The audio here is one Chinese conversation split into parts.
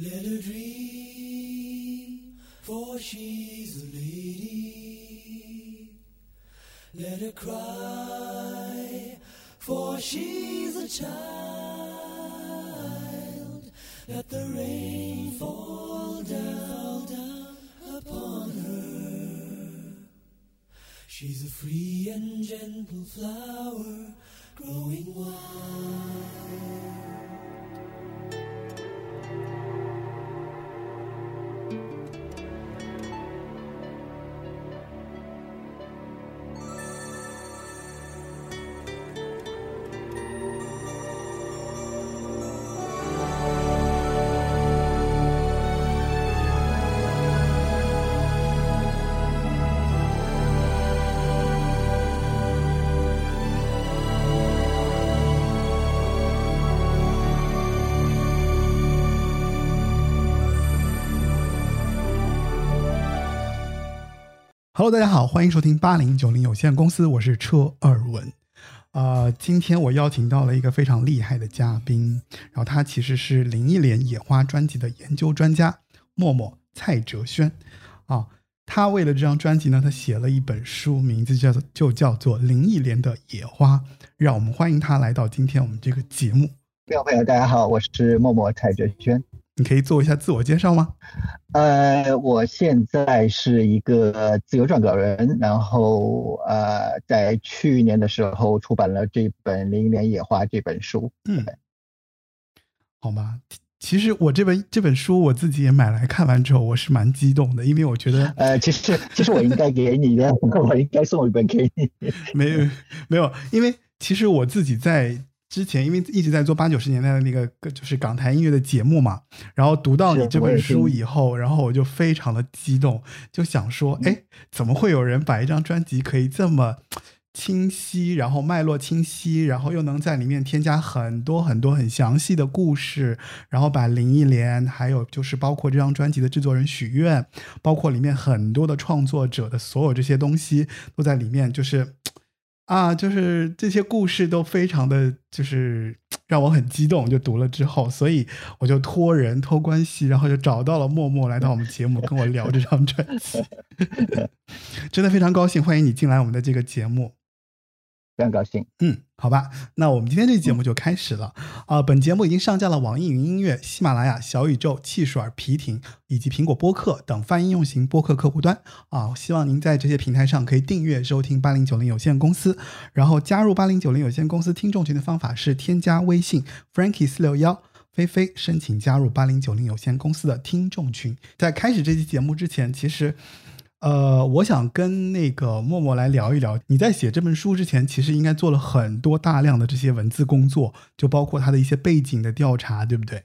Let her dream, for she's a lady. Let her cry, for she's a child. Let the rain fall down, down upon her. She's a free and gentle flower growing wild.，Hello，大家好，欢迎收听八零九零有限公司，我是车尔文。呃，今天我邀请到了一个非常厉害的嘉宾，然后他其实是林忆莲《野花》专辑的研究专家默默蔡哲轩啊。他为了这张专辑呢，他写了一本书，名字叫做就叫做《林忆莲的野花》。让我们欢迎他来到今天我们这个节目。各位朋友，大家好，我是默默蔡哲轩。你可以做一下自我介绍吗？呃，我现在是一个自由撰稿人，然后呃，在去年的时候出版了这本《林忆莲野花》这本书。嗯，好吗。其实我这本这本书我自己也买来看完之后，我是蛮激动的，因为我觉得，呃，其实其实我应该给你的，我应该送一本给你。没有没有，因为其实我自己在之前，因为一直在做八九十年代的那个就是港台音乐的节目嘛，然后读到你这本书以后，然后我就非常的激动，就想说，哎，怎么会有人把一张专辑可以这么。清晰，然后脉络清晰，然后又能在里面添加很多很多很详细的故事，然后把林忆莲，还有就是包括这张专辑的制作人许愿，包括里面很多的创作者的所有这些东西都在里面，就是啊，就是这些故事都非常的就是 让我很激动，就读了之后，所以我就托人托关系，然后就找到了默默来到我们节目跟我聊这张专辑，真的非常高兴，欢迎你进来我们的这个节目。非常高兴，嗯，好吧，那我们今天这期节目就开始了啊。本节目已经上架了网易云音乐、喜马拉雅、小宇宙、汽水儿、皮艇以及苹果播客等泛应用型播客客户端啊。希望您在这些平台上可以订阅收听八零九零有限公司，然后加入八零九零有限公司听众群的方法是添加微信 Frankie 四六幺菲菲，申请加入八零九零有限公司的听众群。在开始这期节目之前，其实。呃，我想跟那个默默来聊一聊。你在写这本书之前，其实应该做了很多大量的这些文字工作，就包括他的一些背景的调查，对不对？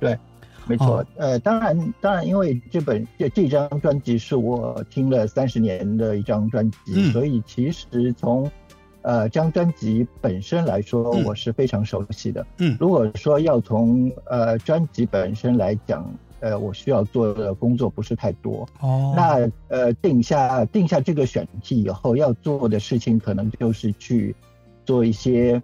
对，没错。呃，当然，当然，因为这本这这张专辑是我听了三十年的一张专辑，所以其实从呃这张专辑本身来说，我是非常熟悉的。嗯，如果说要从呃专辑本身来讲。呃，我需要做的工作不是太多哦。那呃，定下定下这个选题以后，要做的事情可能就是去做一些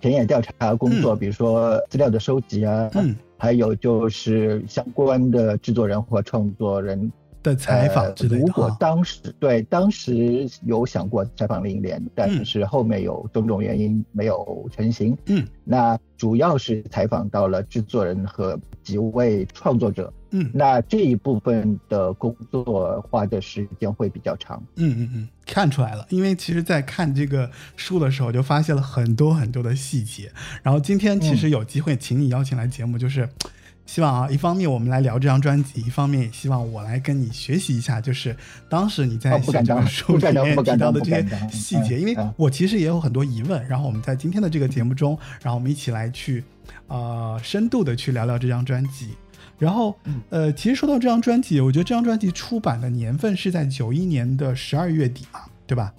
田野调查工作，比如说资料的收集啊，嗯，还有就是相关的制作人或创作人的采访之类的。如果当时对当时有想过采访林忆莲，但是后面有种种原因没有成型。嗯，那主要是采访到了制作人和几位创作者。嗯，那这一部分的工作花的时间会比较长。嗯嗯嗯，看出来了，因为其实，在看这个书的时候，就发现了很多很多的细节。然后今天其实有机会请你邀请来节目，就是希望啊，一方面我们来聊这张专辑，一方面也希望我来跟你学习一下，就是当时你在写这本书里面提到的这些细节，因为我其实也有很多疑问。然后我们在今天的这个节目中，然后我们一起来去呃深度的去聊聊这张专辑。然后，呃，其实说到这张专辑，我觉得这张专辑出版的年份是在九一年的十二月底嘛，对吧？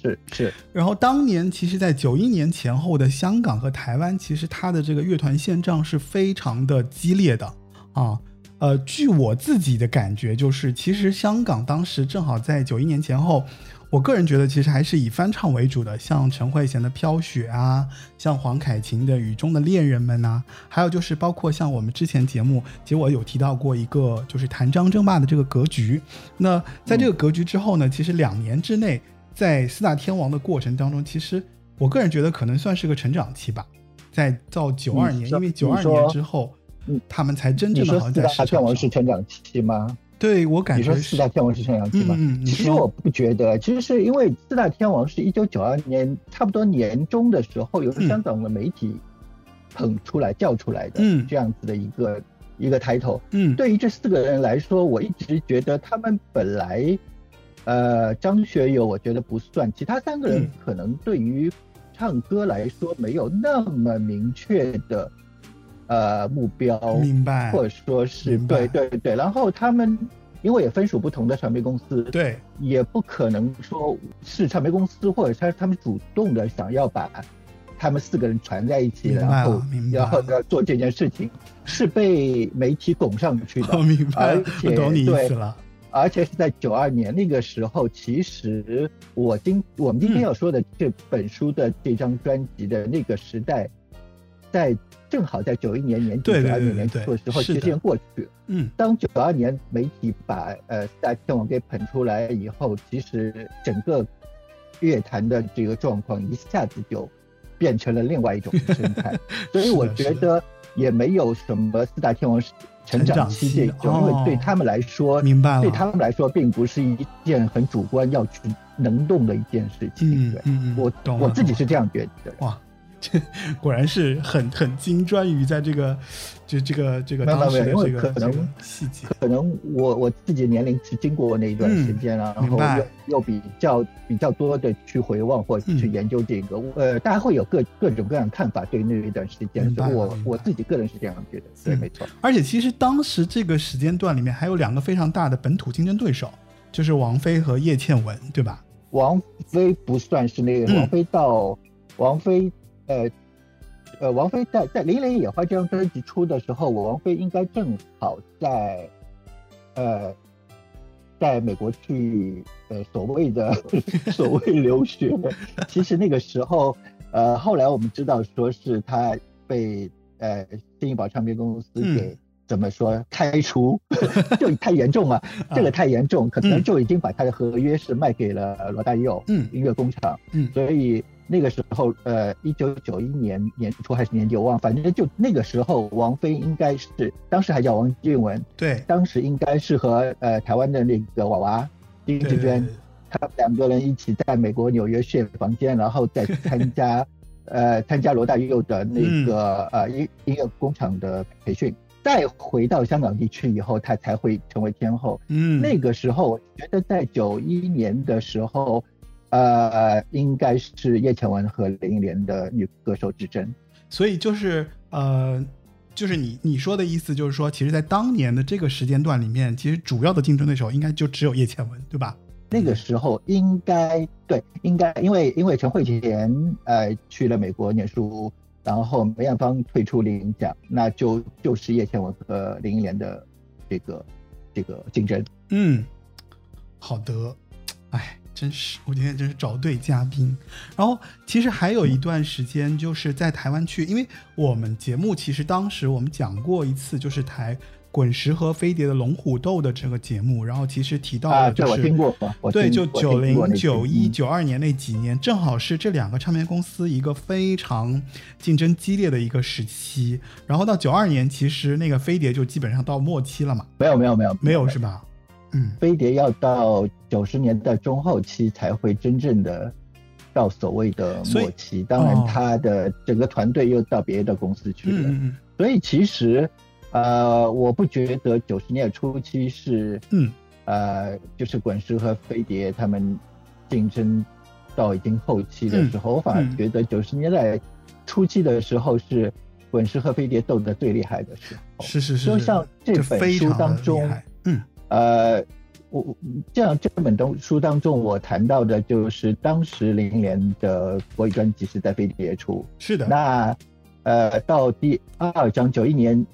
是是。然后当年其实，在九一年前后的香港和台湾，其实它的这个乐团现状是非常的激烈的啊。呃，据我自己的感觉，就是其实香港当时正好在九一年前后，我个人觉得其实还是以翻唱为主的，像陈慧娴的《飘雪》啊，像黄凯芹的《雨中的恋人们》呐，还有就是包括像我们之前节目，其实我有提到过一个就是谭张争霸的这个格局。那在这个格局之后呢，其实两年之内，在四大天王的过程当中，其实我个人觉得可能算是个成长期吧。在到九二年，因为九二年之后，他们才真正的好像在四大天王是成长期吗？对我感觉你说四大天王是成长期吗？嗯，其实我不觉得，其实是因为四大天王是一九九二年差不多年中的时候，由香港的媒体捧出来叫出来的，嗯，这样子的一个一个抬头。嗯，对于这四个人来说，我一直觉得他们本来，呃，张学友我觉得不算，其他三个人可能对于唱歌来说没有那么明确的。呃，目标。明白，或者说是对对对，然后他们因为也分属不同的传媒公司，对，也不可能说是传媒公司或者他他们主动的想要把他们四个人传在一起，然后然后要做这件事情，是被媒体拱上去的，明白，而且懂你意思了，而且是在九二年那个时候，其实我今我们今天要说的这本书的这张专辑的那个时代，在。正好在九一年年底、九二年年初的时候，时间过去了。嗯，当九二年媒体把呃四大天王给捧出来以后，其实整个乐坛的这个状况一下子就变成了另外一种生态。所以我觉得也没有什么四大天王成长期这种，因为对他们来说，明白了，对他们来说并不是一件很主观要去能动的一件事情。对，我我自己是这样觉得。哇。这 果然是很很精专于在这个，就这个这个当时的这个可能细节。可能我我自己年龄是经过那一段时间了，然后又又比较比较多的去回望或去研究这个，呃，大家会有各各种各样的看法对那一段时间。我我自己个人是这样觉得，对，没错。而且其实当时这个时间段里面还有两个非常大的本土竞争对手，就是王菲和叶倩文，对吧？王菲不算是那个，王菲到王菲。呃，呃，王菲在在《零零野花》这张专辑出的时候，我王菲应该正好在，呃，在美国去呃所谓的 所谓留学。其实那个时候，呃，后来我们知道说是她被呃新艺宝唱片公司给怎么说开除，就太严重了，这个太严重，可能就已经把他的合约是卖给了罗大佑音乐工厂，嗯，所以。那个时候，呃，一九九一年年初还是年底，我忘了，反正就那个时候，王菲应该是当时还叫王俊文，对，当时应该是和呃台湾的那个娃娃丁志娟，他们两个人一起在美国纽约 share 房间，然后再参加 呃参加罗大佑的那个呃音音乐工厂的培训，再回到香港地区以后，他才会成为天后。嗯，那个时候我觉得在九一年的时候。呃，应该是叶倩文和林忆莲的女歌手之争，所以就是呃，就是你你说的意思，就是说，其实，在当年的这个时间段里面，其实主要的竞争对手应该就只有叶倩文，对吧？那个时候应该对，应该因为因为陈慧娴呃去了美国念书，然后梅艳芳退出领奖，那就就是叶倩文和林忆莲的这个这个竞争。嗯，好的，哎。真是，我今天真是找对嘉宾。然后，其实还有一段时间，就是在台湾去，因为我们节目其实当时我们讲过一次，就是台滚石和飞碟的龙虎斗的这个节目。然后，其实提到了，就是对，就九零、九一、九二年那几年，正好是这两个唱片公司一个非常竞争激烈的一个时期。然后到九二年，其实那个飞碟就基本上到末期了嘛？没有，没有，没有，没有，是吧？嗯，飞碟要到九十年代中后期才会真正的到所谓的末期，当然他的整个团队又到别的公司去了。嗯所以其实，呃，我不觉得九十年代初期是，嗯，呃，就是滚石和飞碟他们竞争到已经后期的时候，我反而觉得九十年代初期的时候是滚石和飞碟斗得最厉害的时候。是是是，就像这本书当中，嗯。呃，我这样这本东书当中，我谈到的就是当时零零年的国语专辑是在飞碟出，是的。那呃，到第二章九一年，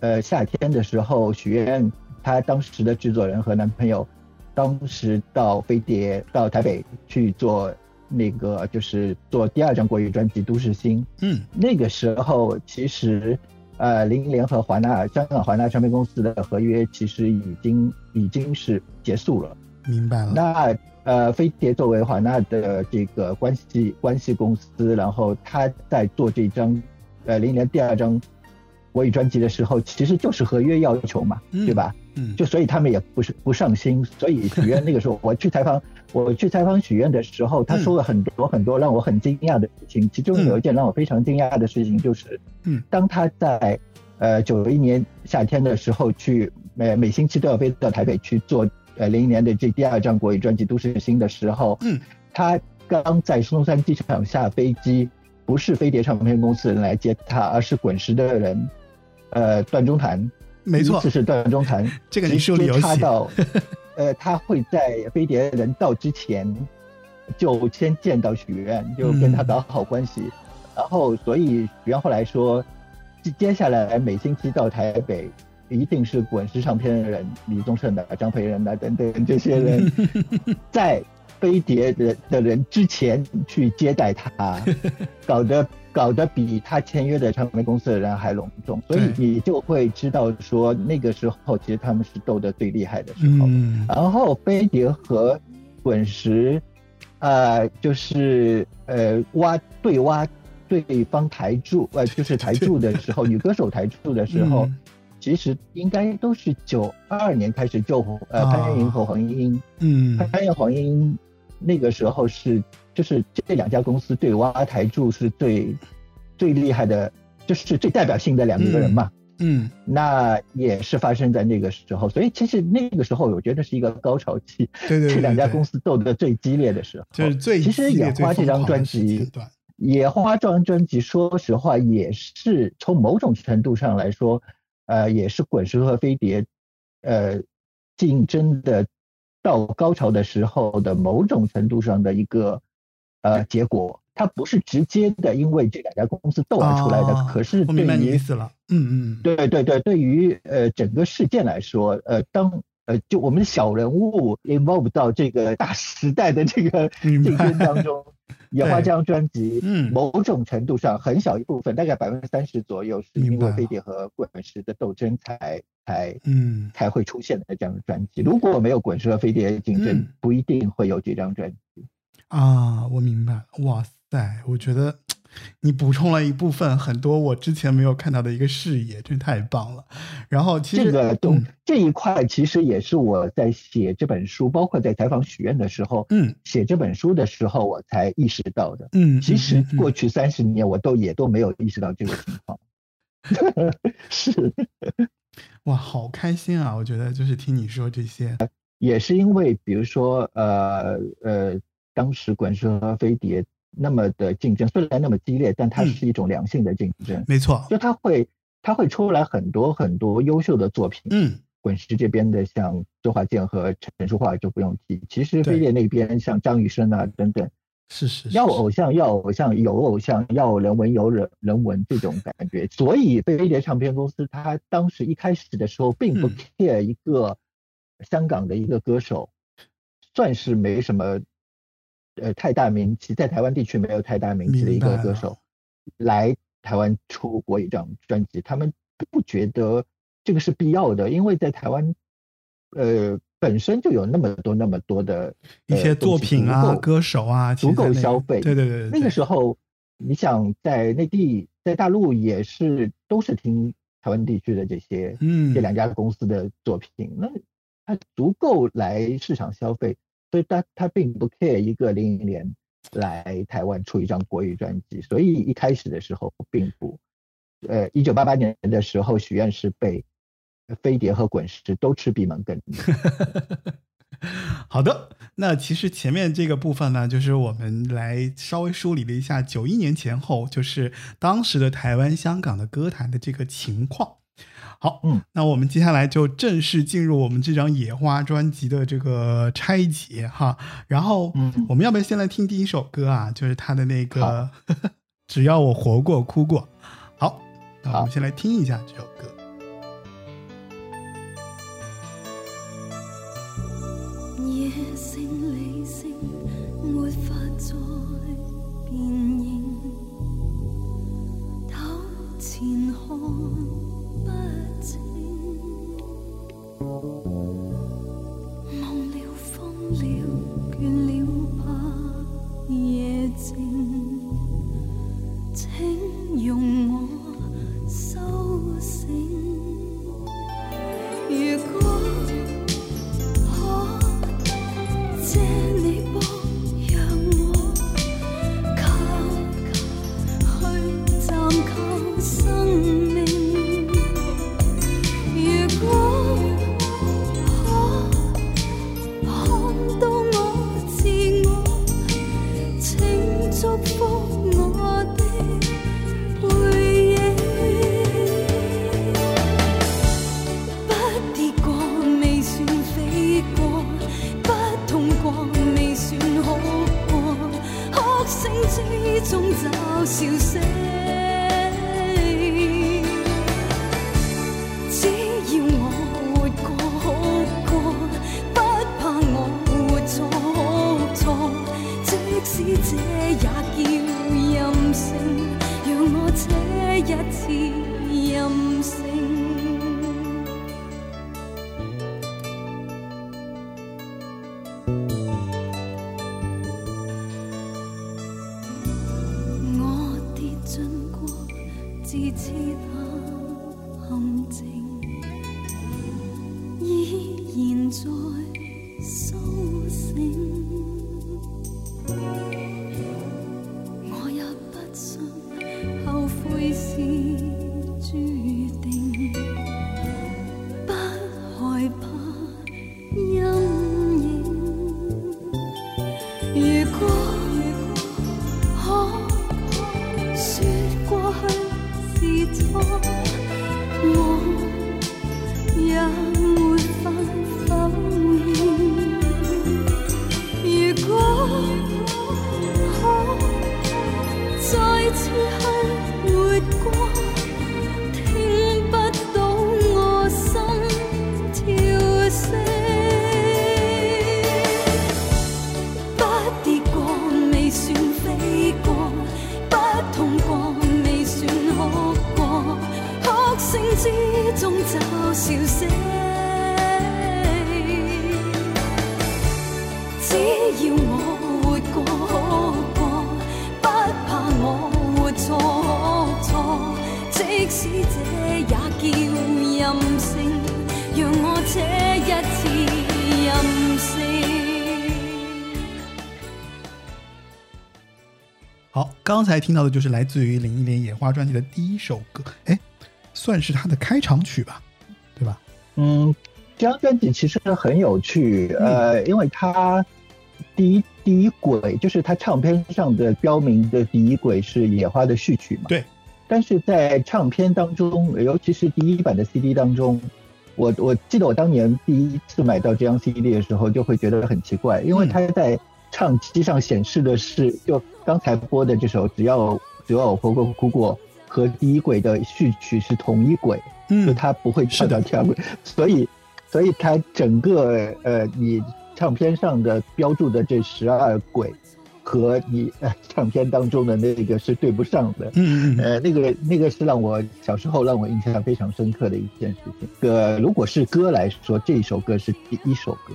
呃夏天的时候，许愿她当时的制作人和男朋友当时到飞碟到台北去做那个就是做第二张国语专辑《都市心》。嗯，那个时候其实呃林忆莲和华纳香港华纳唱片公司的合约其实已经已经是结束了。明白了。那呃飞碟作为华纳的这个关系关系公司，然后他在做这张呃林忆莲第二张。国语专辑的时候，其实就是合约要求嘛，对吧？嗯，就所以他们也不是不上心。所以许愿那个时候，我去采访，我去采访许愿的时候，他说了很多很多让我很惊讶的事情。其中有一件让我非常惊讶的事情，就是，嗯，当他在呃九一年夏天的时候去每每星期都要飞到台北去做呃零一年的这第二张国语专辑《都市新》的时候，嗯，他刚在松山机场下飞机，不是飞碟唱片公司的人来接他，而是滚石的人。呃，段中谈，没错，这是段中谈，这个你说里有写。到，呃，他会在飞碟人到之前就先见到许愿，就跟他搞好关系，然后所以许愿后来说，接接下来每星期到台北，一定是滚石唱片的人，李宗盛的、张培仁的等等这些人，在飞碟的的人之前去接待他，搞得。搞得比他签约的唱片公司的人还隆重，所以你就会知道说那个时候其实他们是斗得最厉害的时候。嗯。然后飞碟和滚石，呃，就是呃挖对挖对方台柱，呃，就是台柱的时候，女歌手台柱的时候，其实应该都是九二年开始就呃潘粤云和黄莺莺，嗯，潘粤黄莺莺那个时候是。就是这两家公司对挖台柱是最最厉害的，就是最代表性的两个人嘛。嗯，那也是发生在那个时候，所以其实那个时候我觉得是一个高潮期，对对，这两家公司斗得最激烈的时候。就是最其实野花这张专辑，野花这张专辑，说实话也是从某种程度上来说，呃，也是滚石和飞碟，呃，竞争的到高潮的时候的某种程度上的一个。呃，结果它不是直接的，因为这两家公司斗而出来的。可是对于意思了，嗯嗯，对对对，对于呃整个事件来说，呃，当呃就我们小人物 involve 到这个大时代的这个竞争当中，野花这张专辑，嗯，某种程度上很小一部分，大概百分之三十左右，是因为飞碟和滚石的斗争才才嗯才会出现的这样的专辑。如果没有滚石和飞碟竞争，不一定会有这张专辑。啊，我明白。哇塞，我觉得你补充了一部分很多我之前没有看到的一个视野，真太棒了。然后，其实这个东这一块其实也是我在写这本书，包括在采访许愿的时候，嗯，写这本书的时候我才意识到的。嗯，其实过去三十年我都也都没有意识到这个情况。是，哇，好开心啊！我觉得就是听你说这些，也是因为比如说呃呃。当时滚石和飞碟那么的竞争，虽然那么激烈，但它是一种良性的竞争。没错，就它会，它会出来很多很多优秀的作品。嗯，滚石这边的像周华健和陈淑桦就不用提。其实飞碟那边像张雨生啊等等，是是要偶像要偶像有偶像要人文有人人文这种感觉。所以飞碟唱片公司它当时一开始的时候并不 care 一个香港的一个歌手，算是没什么。呃，太大名气，在台湾地区没有太大名气的一个歌手，来台湾出国一张专辑，他们不觉得这个是必要的，因为在台湾，呃，本身就有那么多那么多的一些作品啊，歌手啊，足够消费。对对对，那个时候，你想在内地，在大陆也是都是听台湾地区的这些，嗯，这两家公司的作品，那它足够来市场消费。所以他他并不 care 一个林忆莲来台湾出一张国语专辑，所以一开始的时候并不，呃，一九八八年的时候，许愿是被飞碟和滚石都吃闭门羹。好的，那其实前面这个部分呢，就是我们来稍微梳理了一下九一年前后，就是当时的台湾、香港的歌坛的这个情况。好，嗯，那我们接下来就正式进入我们这张《野花》专辑的这个拆解哈。然后，嗯，我们要不要先来听第一首歌啊？就是他的那个 《只要我活过哭过》。好，那我们先来听一下这首歌。在心。才听到的就是来自于林忆莲《野花》专辑的第一首歌，哎，算是他的开场曲吧，对吧？嗯，这张专辑其实很有趣，呃，因为它第一第一轨就是它唱片上的标明的第一轨是《野花》的序曲嘛，对。但是在唱片当中，尤其是第一版的 CD 当中，我我记得我当年第一次买到这张 CD 的时候，就会觉得很奇怪，因为它在。唱机上显示的是，就刚才播的这首《只要只要我活过哭过》和第一轨的序曲是同一轨，嗯就它不会跳到第二轨，所以所以它整个呃你唱片上的标注的这十二轨和你呃唱片当中的那个是对不上的，嗯嗯，呃那个那个是让我小时候让我印象非常深刻的一件事情。呃，如果是歌来说，这首歌是第一首歌。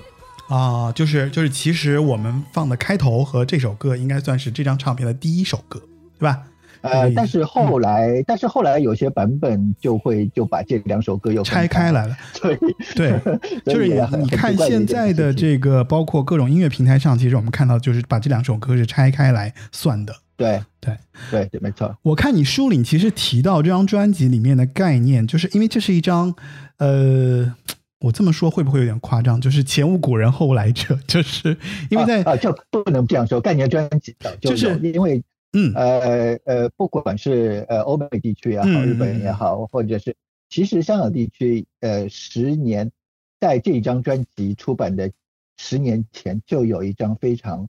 啊，就是就是，其实我们放的开头和这首歌应该算是这张唱片的第一首歌，对吧？呃，但是后来，但是后来有些版本就会就把这两首歌又拆开来了。对对，就是你你看现在的这个，包括各种音乐平台上，其实我们看到就是把这两首歌是拆开来算的。对对对对，没错。我看你书里其实提到这张专辑里面的概念，就是因为这是一张，呃。我这么说会不会有点夸张？就是前无古人后无来者，就是因为在啊，就不能这样说。概念专辑就是因为嗯呃呃，不管是呃欧美地区也好，日本也好，或者是其实香港地区，呃，十年在这张专辑出版的十年前就有一张非常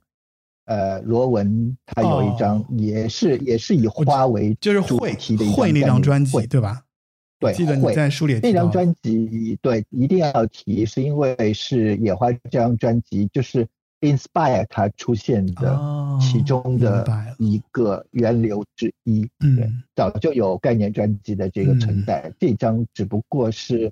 呃罗文，他有一张也是也是以花为就是主题的会那张专辑，对吧？对，记得你在书里那张专辑，对，一定要提，是因为是野花这张专辑，就是 inspire 它出现的其中的一个源流之一。嗯，早就有概念专辑的这个存在，这张只不过是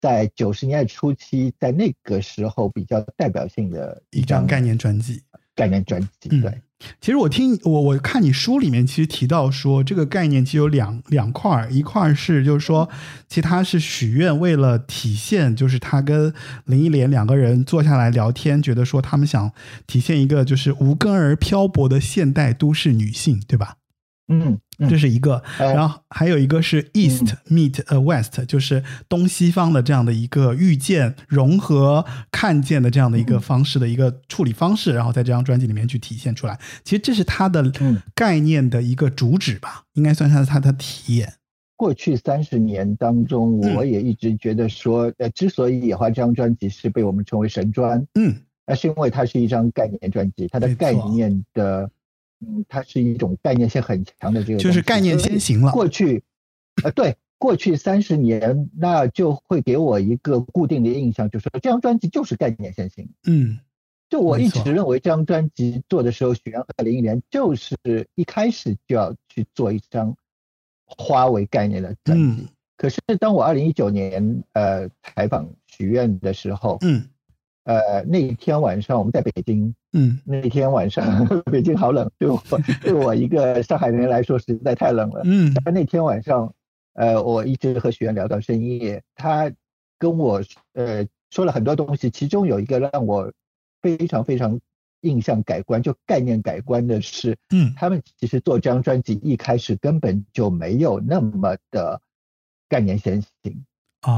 在九十年代初期，在那个时候比较代表性的一张概念专辑。概念专辑，对。其实我听我我看你书里面其实提到说，这个概念其实有两两块儿，一块儿是就是说，其实他是许愿为了体现，就是他跟林忆莲两个人坐下来聊天，觉得说他们想体现一个就是无根而漂泊的现代都市女性，对吧？嗯。这是一个，然后还有一个是 East meet a West，就是东西方的这样的一个遇见、融合、看见的这样的一个方式的一个处理方式，然后在这张专辑里面去体现出来。其实这是它的概念的一个主旨吧，应该算是它的体验。过去三十年当中，我也一直觉得说，呃，之所以《野花》这张专辑是被我们称为神专，嗯，那是因为它是一张概念专辑，它的概念的。嗯，它是一种概念性很强的这个，就是概念先行了。过去，呃，对，过去三十年，那就会给我一个固定的印象，就是这张专辑就是概念先行。嗯，就我一直认为这张专辑做的时候，许愿和林忆莲就是一开始就要去做一张花为概念的专辑。可是当我二零一九年呃采访许愿的时候，嗯。呃，那一天晚上我们在北京，嗯，那天晚上 北京好冷，对我对我一个上海人来说实在太冷了，嗯。但那天晚上，呃，我一直和许愿聊到深夜，他跟我呃说了很多东西，其中有一个让我非常非常印象改观，就概念改观的是，嗯，他们其实做这张专辑一开始根本就没有那么的概念先行。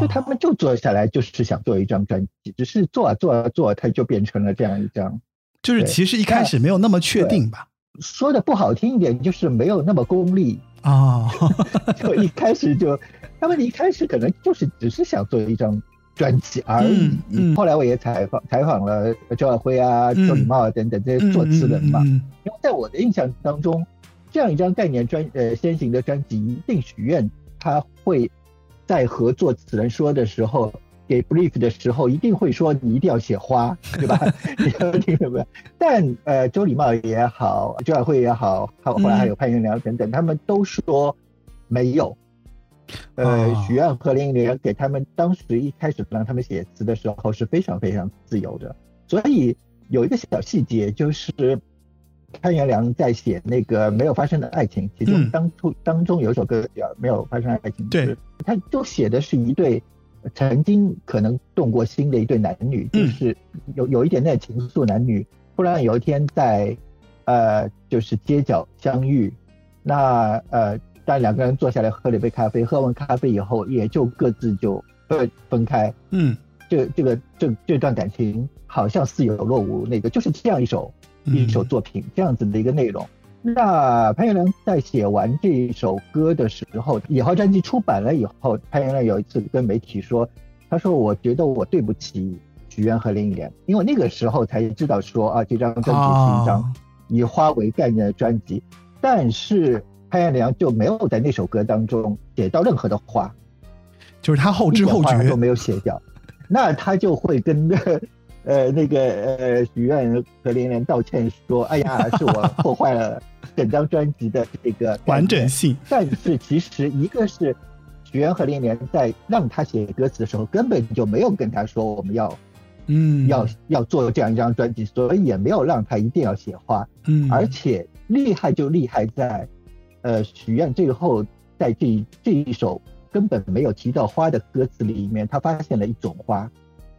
就他们就坐下来，就是想做一张专辑，只是做啊做啊做，它就变成了这样一张。就是其实一开始没有那么确定吧。说的不好听一点，就是没有那么功利啊。就一开始就，他们一开始可能就是只是想做一张专辑而已。后来我也采访采访了周耀辉啊、周礼茂啊等等这些作词人嘛。因为在我的印象当中，这样一张概念专呃先行的专辑，一定许愿他会。在和作词人说的时候，给 brief 的时候，一定会说你一定要写花，对吧？你听明白？但呃，周礼茂也好，周晓慧也好，后后来还有潘云良等等，他们都说没有。呃，许愿和林忆莲给他们当时一开始让他们写词的时候是非常非常自由的，所以有一个小细节就是。潘元良在写那个没有发生的爱情，其中当初当中有一首歌叫《没有发生爱情》，对，他就写的是一对曾经可能动过心的一对男女，就是有有一点点情愫男女，突然有一天在呃就是街角相遇，那呃但两个人坐下来喝了一杯咖啡，喝完咖啡以后也就各自就分分开，嗯，这这个这这段感情好像似有若无，那个就是这样一首。一首作品这样子的一个内容。那潘元良在写完这首歌的时候，《野花》专辑出版了以后，潘元良有一次跟媒体说：“他说我觉得我对不起许愿和林忆莲，因为那个时候才知道说啊，这张专辑是一张以花为概念的专辑。但是潘元良就没有在那首歌当中写到任何的花，就是他后知后觉都没有写掉，那他就会跟。呃，那个呃，许愿和连连道歉说：“哎呀，是我 破坏了整张专辑的这个完整性。”但是其实，一个是许愿和连连在让他写歌词的时候，根本就没有跟他说我们要，嗯，要要做这样一张专辑，所以也没有让他一定要写花。嗯，而且厉害就厉害在，呃，许愿最后在这这一首根本没有提到花的歌词里面，他发现了一种花，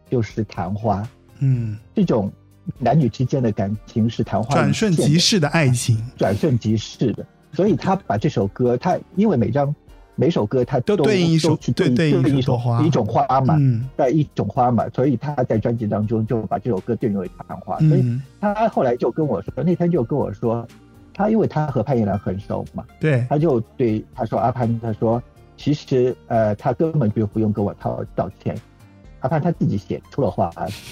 就是昙花。嗯，这种男女之间的感情是昙花转瞬即逝的爱情，转瞬即逝的。所以他把这首歌，他因为每张每首歌他都对应一首对对应一种花一种花嘛，在一种花嘛，所以他在专辑当中就把这首歌定义为昙花。所以他后来就跟我说，那天就跟我说，他因为他和潘叶良很熟嘛，对，他就对他说阿潘，他说其实呃他根本就不用跟我道道歉。阿潘他自己写出了话，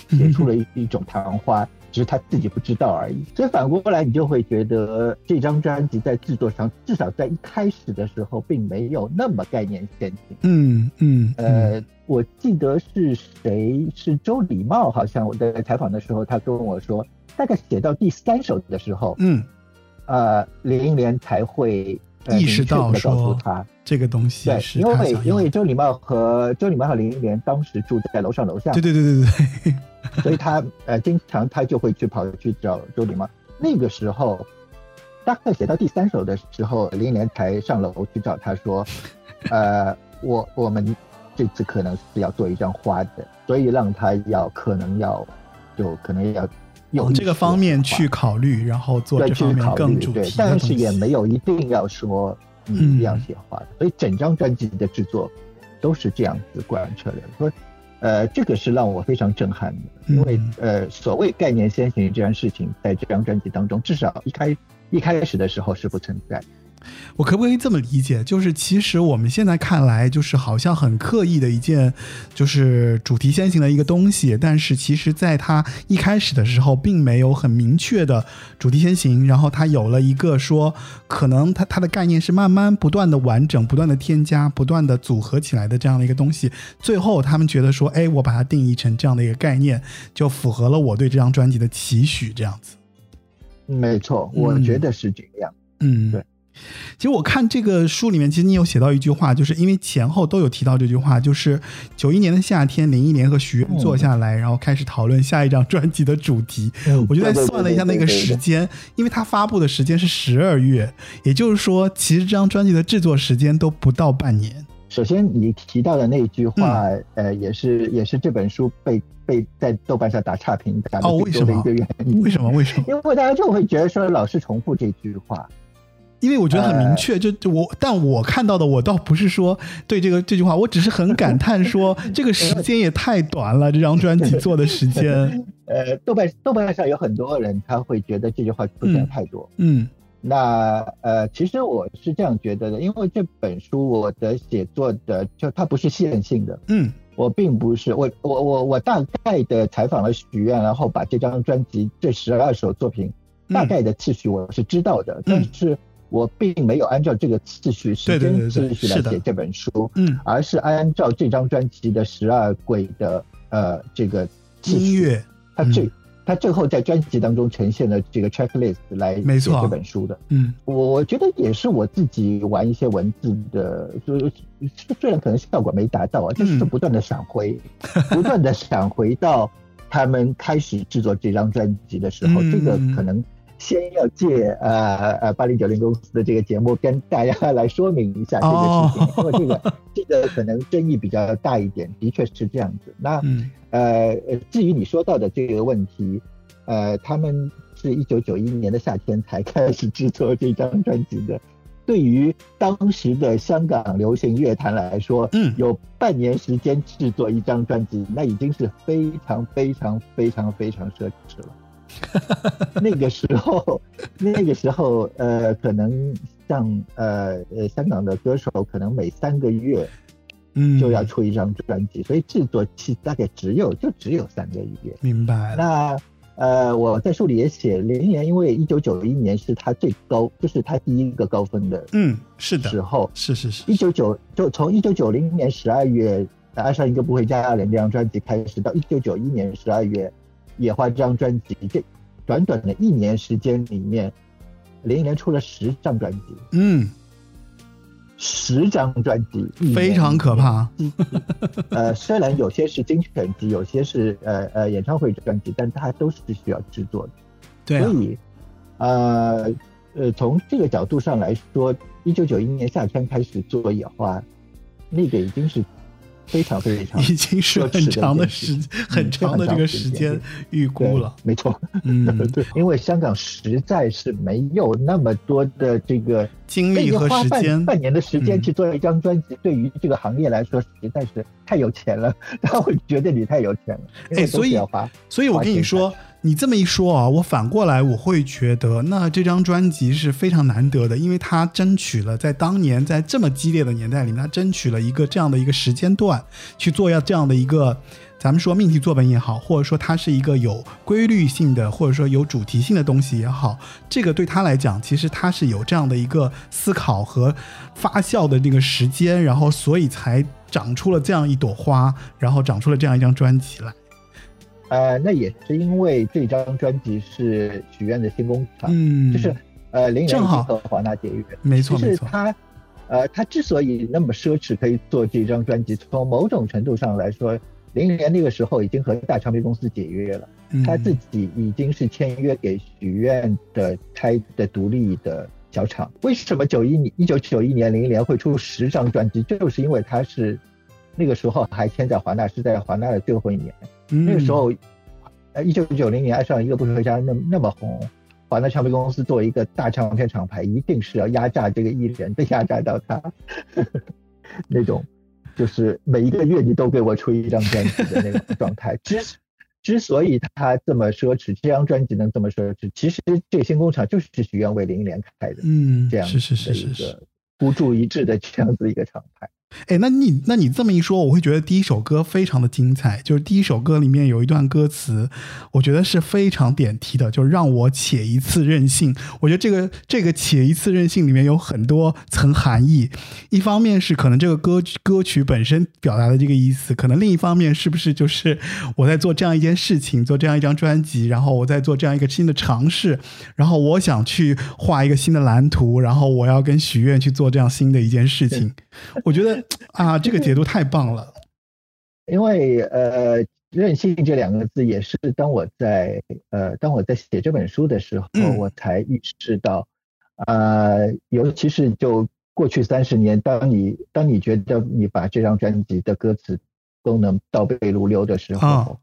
写出了一 一种昙花，只是他自己不知道而已。所以反过来，你就会觉得这张专辑在制作上，至少在一开始的时候，并没有那么概念先行。嗯嗯，呃，我记得是谁是周礼茂，好像我在采访的时候，他跟我说，大概写到第三首的时候，嗯，呃，林忆莲才会意识到说他。这个东西对，因为因为周礼茂和周礼茂和林忆莲当时住在楼上楼下，对对对对对，所以他呃经常他就会去跑去找周礼茂。那个时候，大概写到第三首的时候，林忆莲才上楼去找他说，呃，我我们这次可能是要做一张花的，所以让他要可能要就可能要有这个方面去考虑，然后做这方面更主题但是也没有一定要说。嗯，这样写话的，所以整张专辑的制作都是这样子贯彻的。所以，呃，这个是让我非常震撼的，因为呃，所谓概念先行这件事情，在这张专辑当中，至少一开一开始的时候是不存在。我可不可以这么理解？就是其实我们现在看来，就是好像很刻意的一件，就是主题先行的一个东西。但是其实，在它一开始的时候，并没有很明确的主题先行。然后它有了一个说，可能它它的概念是慢慢不断的完整、不断的添加、不断的组合起来的这样的一个东西。最后他们觉得说，哎，我把它定义成这样的一个概念，就符合了我对这张专辑的期许。这样子，没错，我觉得是这样。嗯，对。其实我看这个书里面，其实你有写到一句话，就是因为前后都有提到这句话，就是九一年的夏天，林忆莲和许愿坐下来，然后开始讨论下一张专辑的主题。我就在算了一下那个时间，因为它发布的时间是十二月，也就是说，其实这张专辑的制作时间都不到半年。首先，你提到的那句话，呃，也是也是这本书被被在豆瓣上打差评打的最多的一个原因。为什么？为什么？因为大家就会觉得说老是重复这句话。因为我觉得很明确，就就我，但我看到的，我倒不是说对这个这句话，我只是很感叹说，这个时间也太短了，这张专辑做的时间。呃，豆瓣豆瓣上有很多人他会觉得这句话出现太多。嗯，那呃，其实我是这样觉得的，因为这本书我的写作的就它不是线性的。嗯，我并不是我我我我大概的采访了许愿，然后把这张专辑这十二首作品大概的次序我是知道的，但是。我并没有按照这个次序、时间次序来写这本书，嗯，而是按照这张专辑的十二轨的呃这个音乐，它最它最后在专辑当中呈现的这个 checklist 来写这本书的，嗯，我觉得也是我自己玩一些文字的，就虽然可能效果没达到啊，就是不断的闪回，不断的闪回到他们开始制作这张专辑的时候，这个可能。先要借呃呃八零九零公司的这个节目跟大家来说明一下这个事情，因为这个 这个可能争议比较大一点，的确是这样子。那呃呃，至于你说到的这个问题，呃，他们是一九九一年的夏天才开始制作这张专辑的，对于当时的香港流行乐坛来说，嗯，有半年时间制作一张专辑，那已经是非常非常非常非常奢侈了。那个时候，那个时候，呃，可能像呃呃香港的歌手，可能每三个月，嗯，就要出一张专辑，所以制作期大概只有就只有三个月。明白。那呃，我在书里也写，零年因为一九九一年是他最高，就是他第一个高峰的，嗯，是的时候，是是是。一九九就从一九九零年十二月爱上一个不回家的人这张专辑开始，到一九九一年十二月。野花这张专辑，这短短的一年时间里面，林忆莲出了十张专辑。嗯，十张专辑，非常可怕。呃，虽然有些是精选集，有些是呃呃演唱会专辑，但它都是需要制作的。对，所以呃呃，从这个角度上来说，一九九一年夏天开始做野花，那个已经是。非常非常，已经是很长的时很长的这个时间预估了，没错，嗯，对，因为香港实在是没有那么多的这个精力和时间，半年的时间去做一张专辑，对于这个行业来说实在是太有钱了，他会觉得你太有钱了，哎，所以，所以我跟你说，你这么一说啊，我反过来我会觉得，那这张专辑是非常难得的，因为他争取了在当年在这么激烈的年代里面，他争取了一个这样的一个时间段去做要这样的一个。咱们说命题作文也好，或者说它是一个有规律性的，或者说有主题性的东西也好，这个对他来讲，其实他是有这样的一个思考和发酵的那个时间，然后所以才长出了这样一朵花，然后长出了这样一张专辑来。呃，那也是因为这张专辑是许愿的新工厂，嗯，就是呃，林正好和华纳解约，没错没错。他呃，他之所以那么奢侈，可以做这张专辑，从某种程度上来说。零年那个时候已经和大唱片公司解约了，他自己已经是签约给许愿的开的独立的小厂。为什么九一年一九九一年零年会出十张专辑？就是因为他是那个时候还签在华纳，是在华纳的最后一年。那个时候，呃，一九九零年爱上一个不回家那那么红，华纳唱片公司作为一个大唱片厂牌，一定是要压榨这个艺人，被压榨到他 那种。就是每一个月你都给我出一张专辑的那种状态。之之所以他这么奢侈，这张专辑能这么奢侈，其实这新工厂就是许愿为林忆莲开的，嗯，这样是是是是是，孤注一掷的这样子一个厂牌。哎，那你那你这么一说，我会觉得第一首歌非常的精彩。就是第一首歌里面有一段歌词，我觉得是非常点题的，就是让我且一次任性。我觉得这个这个且一次任性里面有很多层含义。一方面是可能这个歌歌曲本身表达的这个意思，可能另一方面是不是就是我在做这样一件事情，做这样一张专辑，然后我在做这样一个新的尝试，然后我想去画一个新的蓝图，然后我要跟许愿去做这样新的一件事情。我觉得。啊，这个解读太棒了！因为呃，任性这两个字也是当我在呃，当我在写这本书的时候，我才意识到，呃，尤其是就过去三十年，当你当你觉得你把这张专辑的歌词都能倒背如流的时候，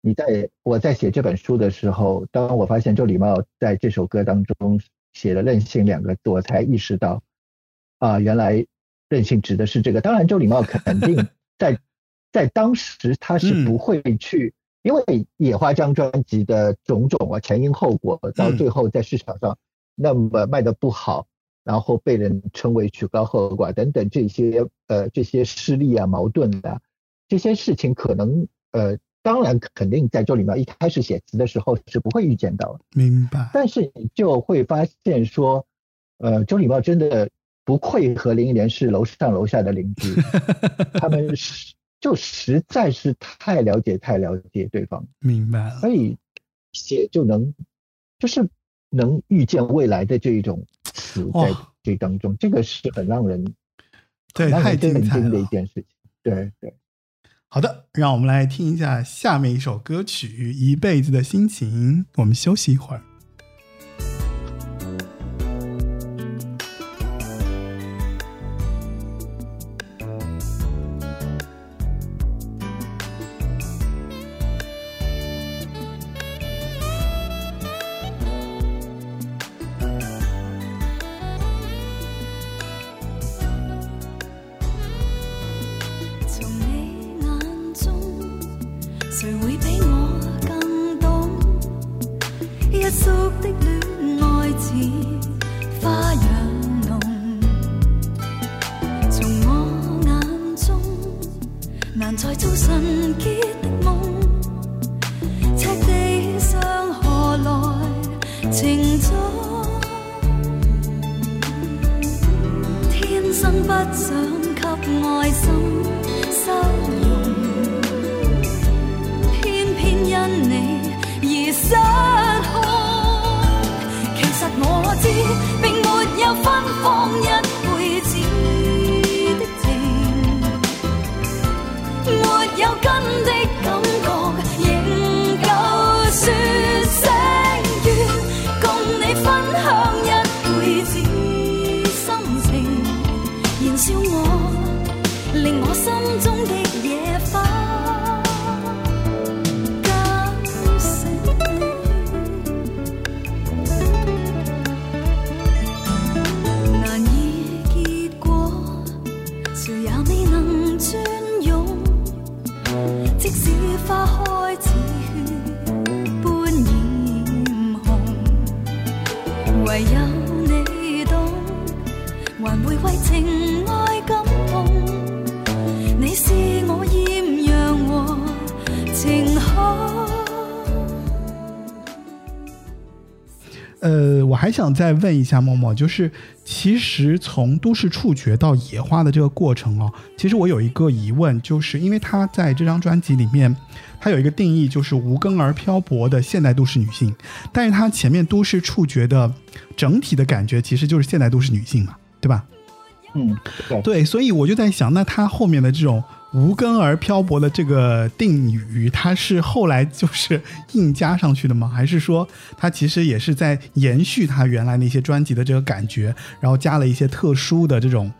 你在我在写这本书的时候，当我发现周礼茂在这首歌当中写了“任性”两个字，我才意识到，啊，原来。任性指的是这个，当然周礼茂肯定 在在当时他是不会去，因为《野花》这张专辑的种种啊前因后果，到最后在市场上那么卖的不好，然后被人称为曲高和寡等等这些呃这些势力啊矛盾的这些事情，可能呃当然肯定在周礼茂一开始写词的时候是不会预见到的，明白。但是你就会发现说，呃，周礼茂真的。不愧和林忆莲是楼上楼下的邻居，他们是就实在是太了解太了解对方，明白了，所以写就能就是能预见未来的这一种词在这当中，这个是很让人对太震惊的一件事情，对对。好的，让我们来听一下下面一首歌曲《一辈子的心情》，我们休息一会儿。比我更懂，一宿的恋爱似花样浓，从我眼中难再做纯洁的梦，赤地上何来情种？天生不想给爱心。因你而失控，其实我知，并没有分荒。还想再问一下默默，就是其实从都市触觉到野花的这个过程哦，其实我有一个疑问，就是因为他在这张专辑里面，他有一个定义，就是无根而漂泊的现代都市女性，但是他前面都市触觉的整体的感觉其实就是现代都市女性嘛，对吧？嗯，对，所以我就在想，那他后面的这种。无根而漂泊的这个定语，它是后来就是硬加上去的吗？还是说它其实也是在延续它原来那些专辑的这个感觉，然后加了一些特殊的这种，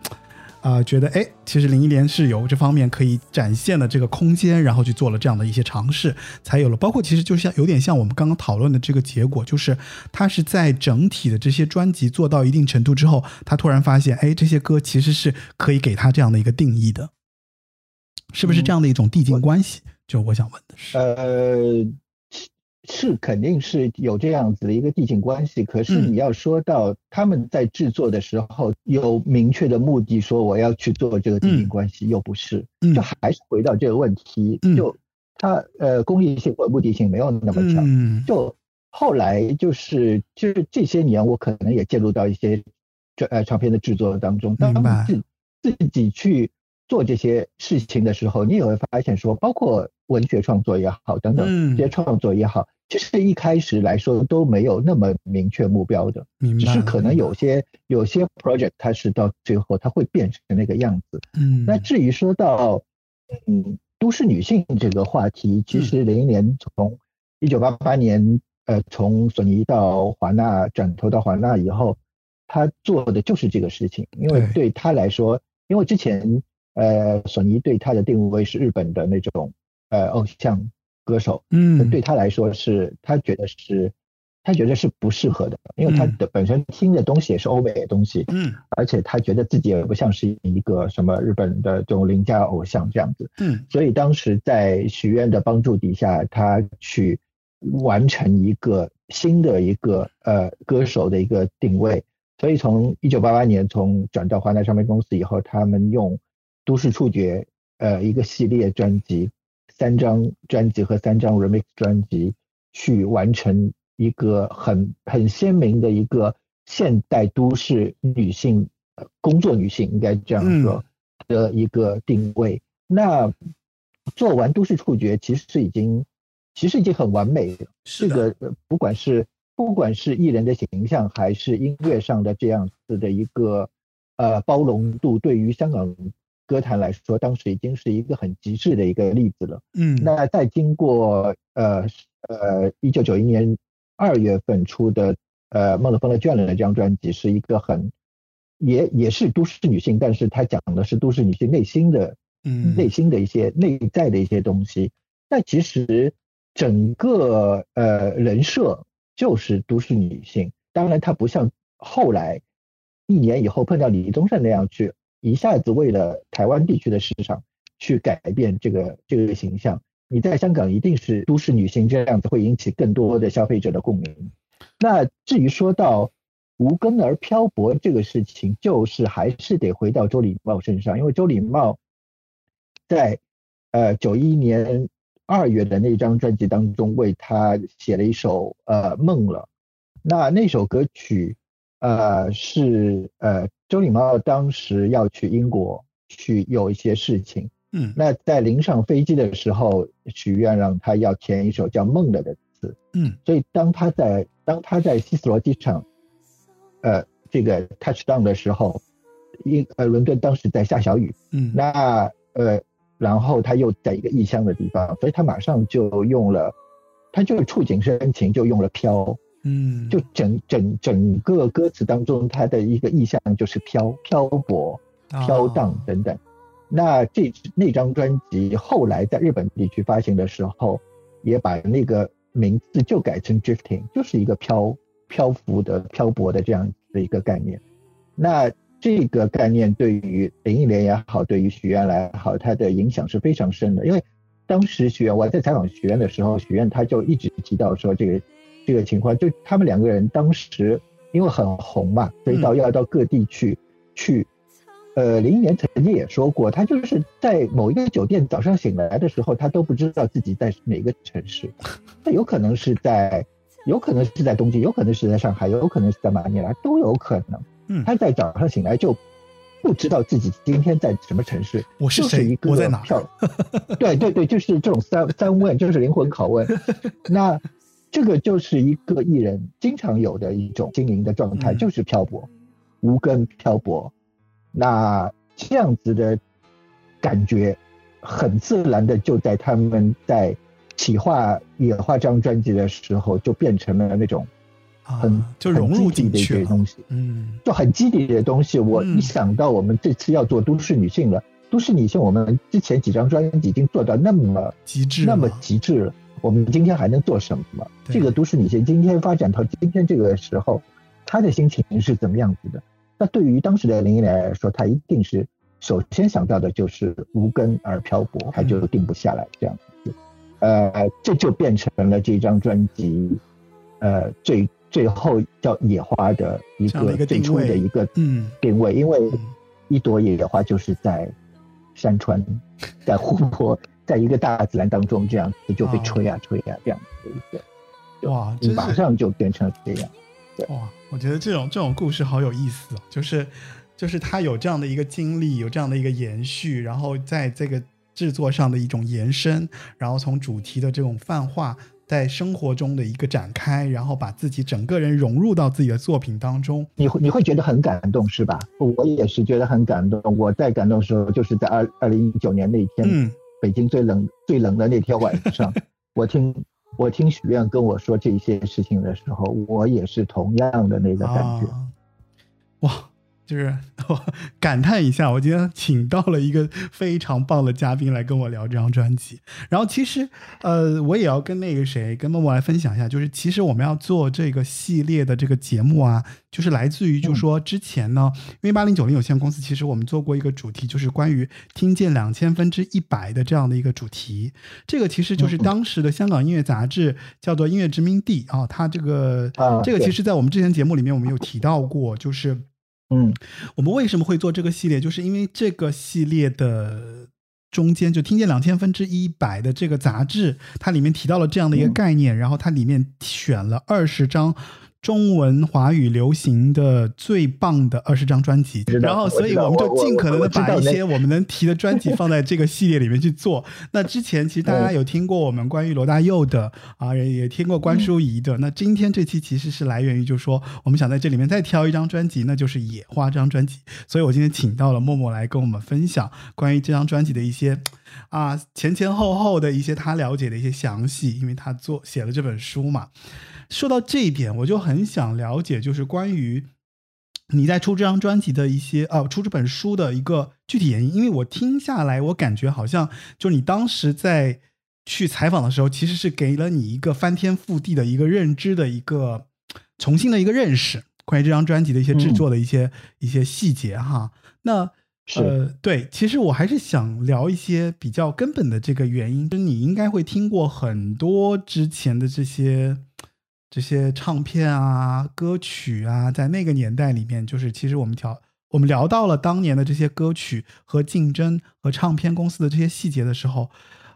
啊，觉得哎，其实林忆莲是有这方面可以展现的这个空间，然后去做了这样的一些尝试，才有了。包括其实就像有点像我们刚刚讨论的这个结果，就是他是在整体的这些专辑做到一定程度之后，他突然发现，哎，这些歌其实是可以给他这样的一个定义的。是不是这样的一种递进关系？就我想问的是，呃，是肯定是有这样子的一个递进关系。可是你要说到他们在制作的时候有明确的目的，说我要去做这个递进关系，又不是，就还是回到这个问题，就它呃公益性或目的性没有那么强。就后来就是就是这些年，我可能也介入到一些这呃唱片的制作当中，当自自己去。做这些事情的时候，你也会发现说，包括文学创作也好，等等这些创作也好，其实一开始来说都没有那么明确目标的，只是可能有些有些 project 它是到最后它会变成那个样子。嗯，那至于说到嗯都市女性这个话题，其实零一年从一九八八年呃从索尼到华纳转投到华纳以后，他做的就是这个事情，因为对。他来说，因为之前。呃，索尼对他的定位是日本的那种呃偶像歌手，嗯，对他来说是，他觉得是，他觉得是不适合的，因为他的本身听的东西也是欧美的东西，嗯，而且他觉得自己也不像是一个什么日本的这种邻家偶像这样子，嗯，所以当时在许愿的帮助底下，他去完成一个新的一个呃歌手的一个定位，所以从一九八八年从转到华纳唱片公司以后，他们用。都市触觉，呃，一个系列专辑，三张专辑和三张 remix 专辑，去完成一个很很鲜明的一个现代都市女性，工作女性应该这样说的一个定位。那做完都市触觉，其实是已经，其实已经很完美了。这个不管是不管是艺人的形象，还是音乐上的这样子的一个呃包容度，对于香港。歌坛来说，当时已经是一个很极致的一个例子了。嗯，那在经过呃呃一九九一年二月份出的呃《梦了疯了倦了》的这张专辑，是一个很也也是都市女性，但是她讲的是都市女性内心的嗯内心的一些内在的一些东西。那其实整个呃人设就是都市女性，当然她不像后来一年以后碰到李宗盛那样去。一下子为了台湾地区的市场去改变这个这个形象，你在香港一定是都市女性这样子会引起更多的消费者的共鸣。那至于说到无根而漂泊这个事情，就是还是得回到周礼茂身上，因为周礼茂在呃九一年二月的那张专辑当中为他写了一首呃梦了，那那首歌曲。呃，是呃，周礼茂当时要去英国去有一些事情，嗯，那在临上飞机的时候，许愿让他要填一首叫《梦了》的词，嗯，所以当他在当他在希斯罗机场，呃，这个 touch down 的时候，英呃伦敦当时在下小雨，嗯，那呃，然后他又在一个异乡的地方，所以他马上就用了，他就是触景生情，就用了飘。嗯，就整整整个歌词当中，它的一个意象就是漂漂泊、飘荡等等。那这那张专辑后来在日本地区发行的时候，也把那个名字就改成 drifting，就是一个漂漂浮的、漂泊的这样的一个概念。那这个概念对于林忆莲也好，对于许愿来好，它的影响是非常深的。因为当时许愿我在采访许愿的时候，许愿他就一直提到说这个。这个情况，就他们两个人当时因为很红嘛，所以到要到各地去去。呃，林忆莲曾经也说过，他就是在某一个酒店早上醒来的时候，他都不知道自己在哪个城市。他有可能是在有可能是在东京，有可能是在上海，有可能是在马尼拉，都有可能。嗯，他在早上醒来就不知道自己今天在什么城市，我是谁，我在哪？对对对，就是这种三三问，就是灵魂拷问。那这个就是一个艺人经常有的一种经营的状态，就是漂泊，无根漂泊。那这样子的感觉，很自然的就在他们在企划《野化》这张专辑的时候，就变成了那种。很就融入进去的东西，嗯，就很基底的东西。我一想到我们这次要做都市女性了，都市女性，我们之前几张专辑已经做到那么极致，那么极致了，我们今天还能做什么？这个都市女性今天发展到今天这个时候，她的心情是怎么样子的？那对于当时的林忆莲来说，她一定是首先想到的就是无根而漂泊，她就定不下来这样子。呃，这就变成了这张专辑，呃，最。最后叫野花的一个最初的一个定位，因为一朵野花就是在山川、在湖泊、在一个大自然当中这样子就被吹啊吹啊这样子的一个，哇，马上就变成这样。哇，我觉得这种这种故事好有意思哦，就是就是他有这样的一个经历，有这样的一个延续，然后在这个制作上的一种延伸，然后从主题的这种泛化。在生活中的一个展开，然后把自己整个人融入到自己的作品当中，你会你会觉得很感动，是吧？我也是觉得很感动。我在感动的时候，就是在二二零一九年那一天，北京最冷最冷的那天晚上，我听我听许愿跟我说这些事情的时候，我也是同样的那个感觉，哇。就是 我感叹一下，我今天请到了一个非常棒的嘉宾来跟我聊这张专辑。然后其实，呃，我也要跟那个谁，跟默默来分享一下，就是其实我们要做这个系列的这个节目啊，就是来自于，就是说之前呢，因为八零九零有限公司，其实我们做过一个主题，就是关于听见两千分之一百的这样的一个主题。这个其实就是当时的香港音乐杂志叫做《音乐殖民地》啊，它这个这个其实在我们之前节目里面我们有提到过，就是。嗯，我们为什么会做这个系列？就是因为这个系列的中间就听见两千分之一百的这个杂志，它里面提到了这样的一个概念，然后它里面选了二十张。中文华语流行的最棒的二十张专辑，然后所以我们就尽可能的把一些我们能提的专辑放在这个系列里面去做。那之前其实大家有听过我们关于罗大佑的啊，也听过关淑怡的。那今天这期其实是来源于，就是说我们想在这里面再挑一张专辑，那就是《野花》这张专辑。所以我今天请到了默默来跟我们分享关于这张专辑的一些啊前前后后的一些他了解的一些详细，因为他做写了这本书嘛。说到这一点，我就很想了解，就是关于你在出这张专辑的一些，呃，出这本书的一个具体原因。因为我听下来，我感觉好像就你当时在去采访的时候，其实是给了你一个翻天覆地的一个认知的一个重新的一个认识，关于这张专辑的一些制作的一些一些细节哈。那呃，对，其实我还是想聊一些比较根本的这个原因，就是你应该会听过很多之前的这些。这些唱片啊、歌曲啊，在那个年代里面，就是其实我们调我们聊到了当年的这些歌曲和竞争和唱片公司的这些细节的时候，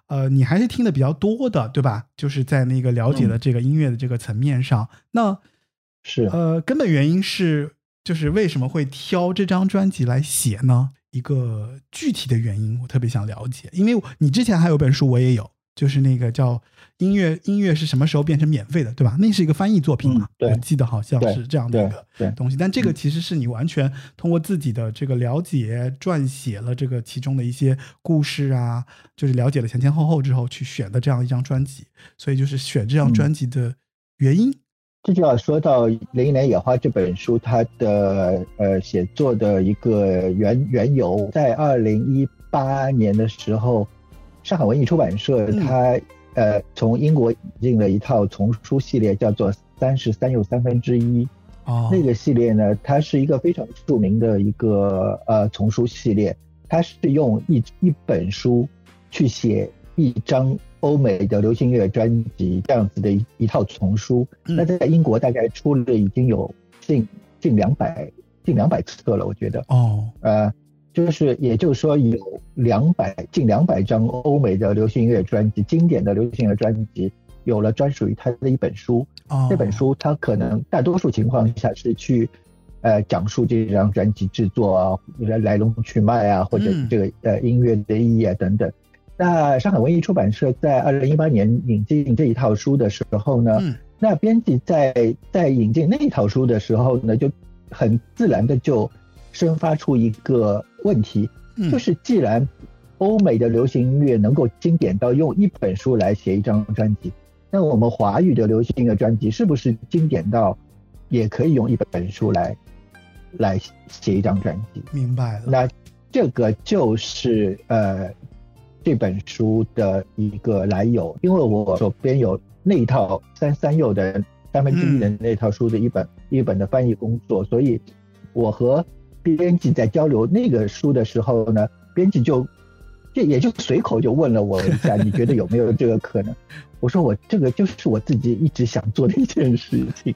呃，你还是听的比较多的，对吧？就是在那个了解的这个音乐的这个层面上，那是呃，根本原因是就是为什么会挑这张专辑来写呢？一个具体的原因，我特别想了解，因为你之前还有本书，我也有，就是那个叫。音乐音乐是什么时候变成免费的，对吧？那是一个翻译作品嘛？我记得好像是这样的一个东西。但这个其实是你完全通过自己的这个了解，撰写了这个其中的一些故事啊，就是了解了前前后后之后去选的这样一张专辑。所以就是选这张专辑的原因，这就要说到《零一年野花》这本书它的呃写作的一个缘缘由。在二零一八年的时候，上海文艺出版社它。呃，从英国引进了一套丛书系列，叫做《三十三又三分之一》。哦，那个系列呢，它是一个非常著名的一个呃丛书系列，它是用一一本书去写一张欧美的流行乐专辑这样子的一一套丛书。那在英国大概出了已经有近近两百近两百册了，我觉得。哦，呃。就是，也就是说，有两百近两百张欧美的流行音乐专辑，经典的流行音乐专辑，有了专属于他的一本书。哦，这本书他可能大多数情况下是去呃讲述这张专辑制作啊、来来龙去脉啊，或者嗯这个呃音乐的意义啊等等。那上海文艺出版社在二零一八年引进这一套书的时候呢，嗯那编辑在在引进那一套书的时候呢，就很自然的就生发出一个问题，嗯，就是既然欧美的流行音乐能够经典到用一本书来写一张专辑，那我们华语的流行音乐专辑是不是经典到也可以用一本书来来写一张专辑？明白了。那这个就是呃这本书的一个来由，因为我手边有那一套三三幼的三分之一的那套书的一本、一本的翻译工作，所以我和编辑在交流那个书的时候呢，编辑就这也就随口就问了我一下，你觉得有没有这个可能？我说我这个就是我自己一直想做的一件事情。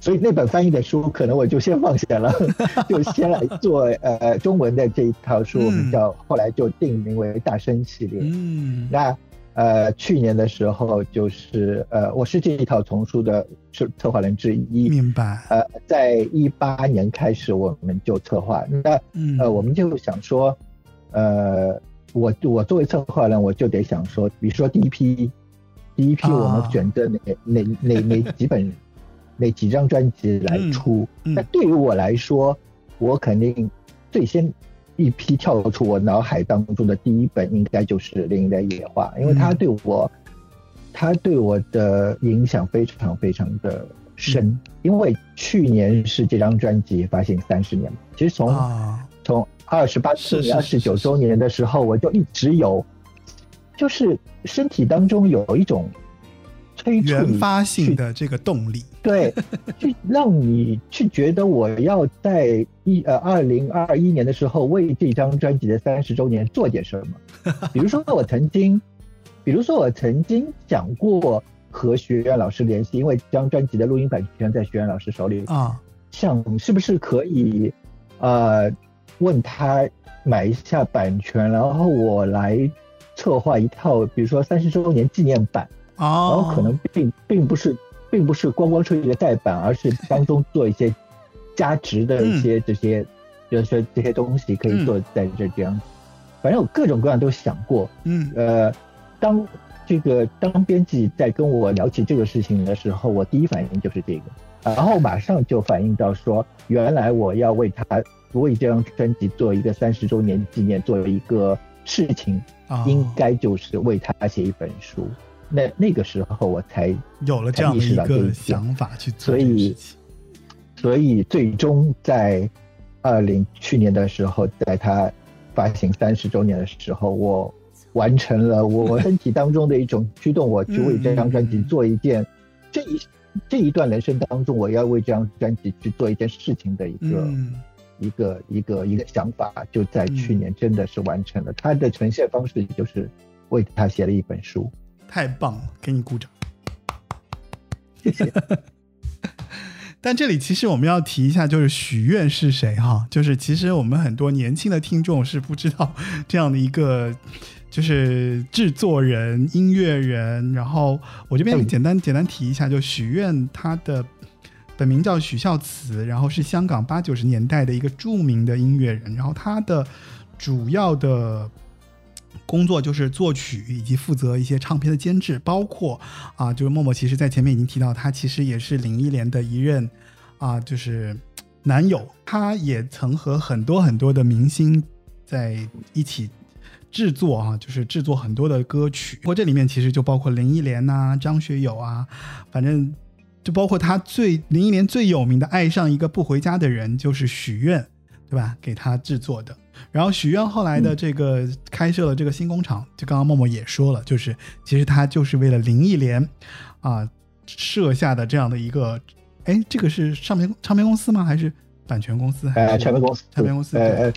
所以那本翻译的书，可能我就先放下了，就先来做呃中文的这一套书，我们叫后来就定名为大声系列。嗯，那呃去年的时候，就是呃我是这一套丛书的策策划人之一。明白。呃，在一八年开始我们就策划，那嗯呃我们就想说，呃我我作为策划人，我就得想说，比如说第一批，第一批我们啊选择哪、哪哪哪几本。哪几张专辑来出？嗯嗯那对于我来说，我肯定最先一批跳出我脑海当中的第一本，应该就是《林的野花》，因为它对我，它对我的影响非常非常的深。嗯。因为去年是这张专辑发行三十年嘛，其实从、啊，从二十八二十九周年的时候，我就一直有，就是身体当中有一种催促原发性的这个动力。对，去让你去觉得我要在一呃二零二一年的时候为这张专辑的三十周年做点什么。比如说我曾经，比如说我曾经想过和学院老师联系，因为这张专辑的录音版权在学院老师手里，啊，想是不是可以呃问他买一下版权，然后我来策划一套，比如说三十周年纪念版。然哦，后可能并并不是，并不是光光是一个代版，而是当中做一些加值的一些这些，就是说这些东西可以做在这这样。反正我各种各样都想过。嗯呃，当这个当编辑在跟我聊起这个事情的时候，我第一反应就是这个，然后马上就反映到说，原来我要为他为这张专辑做一个三十周年纪念，做一个事情，啊，应该就是为他写一本书。那那个时候我才，有了这样的一个想法去做所以，所以最终在二零去年的时候，在他发行三十周年的时候，我完成了我身体当中的一种驱动，我去为这张专辑做一件这一这一段人生当中，我要为这张专辑去做一件事情的一个、嗯、一个一个一个想法，就在去年真的是完成了。他的呈现方式就是为他写了一本书。太棒了，给你鼓掌，谢谢。但这里其实我们要提一下，就是许愿是谁哈？就是其实我们很多年轻的听众是不知道这样的一个，就是制作人、音乐人。然后我这边简单简单提一下，就许愿他的本名叫许孝慈，然后是香港八九十年代的一个著名的音乐人。然后他的主要的。工作就是作曲以及负责一些唱片的监制，包括啊，就是默默其实在前面已经提到，他其实也是林忆莲的一任啊，就是男友。他也曾和很多很多的明星在一起制作啊，就是制作很多的歌曲。不过这里面其实就包括林忆莲呐、张学友啊，反正就包括他最林忆莲最有名的《爱上一个不回家的人》，就是许愿，对吧？给他制作的。然后许愿后来的这个开设了这个新工厂，就刚刚默默也说了，就是其实他就是为了林忆莲啊设下的这样的一个，哎，这个是唱片唱片公司吗？还是版权公司？呃，唱片公司，唱片公司，呃呃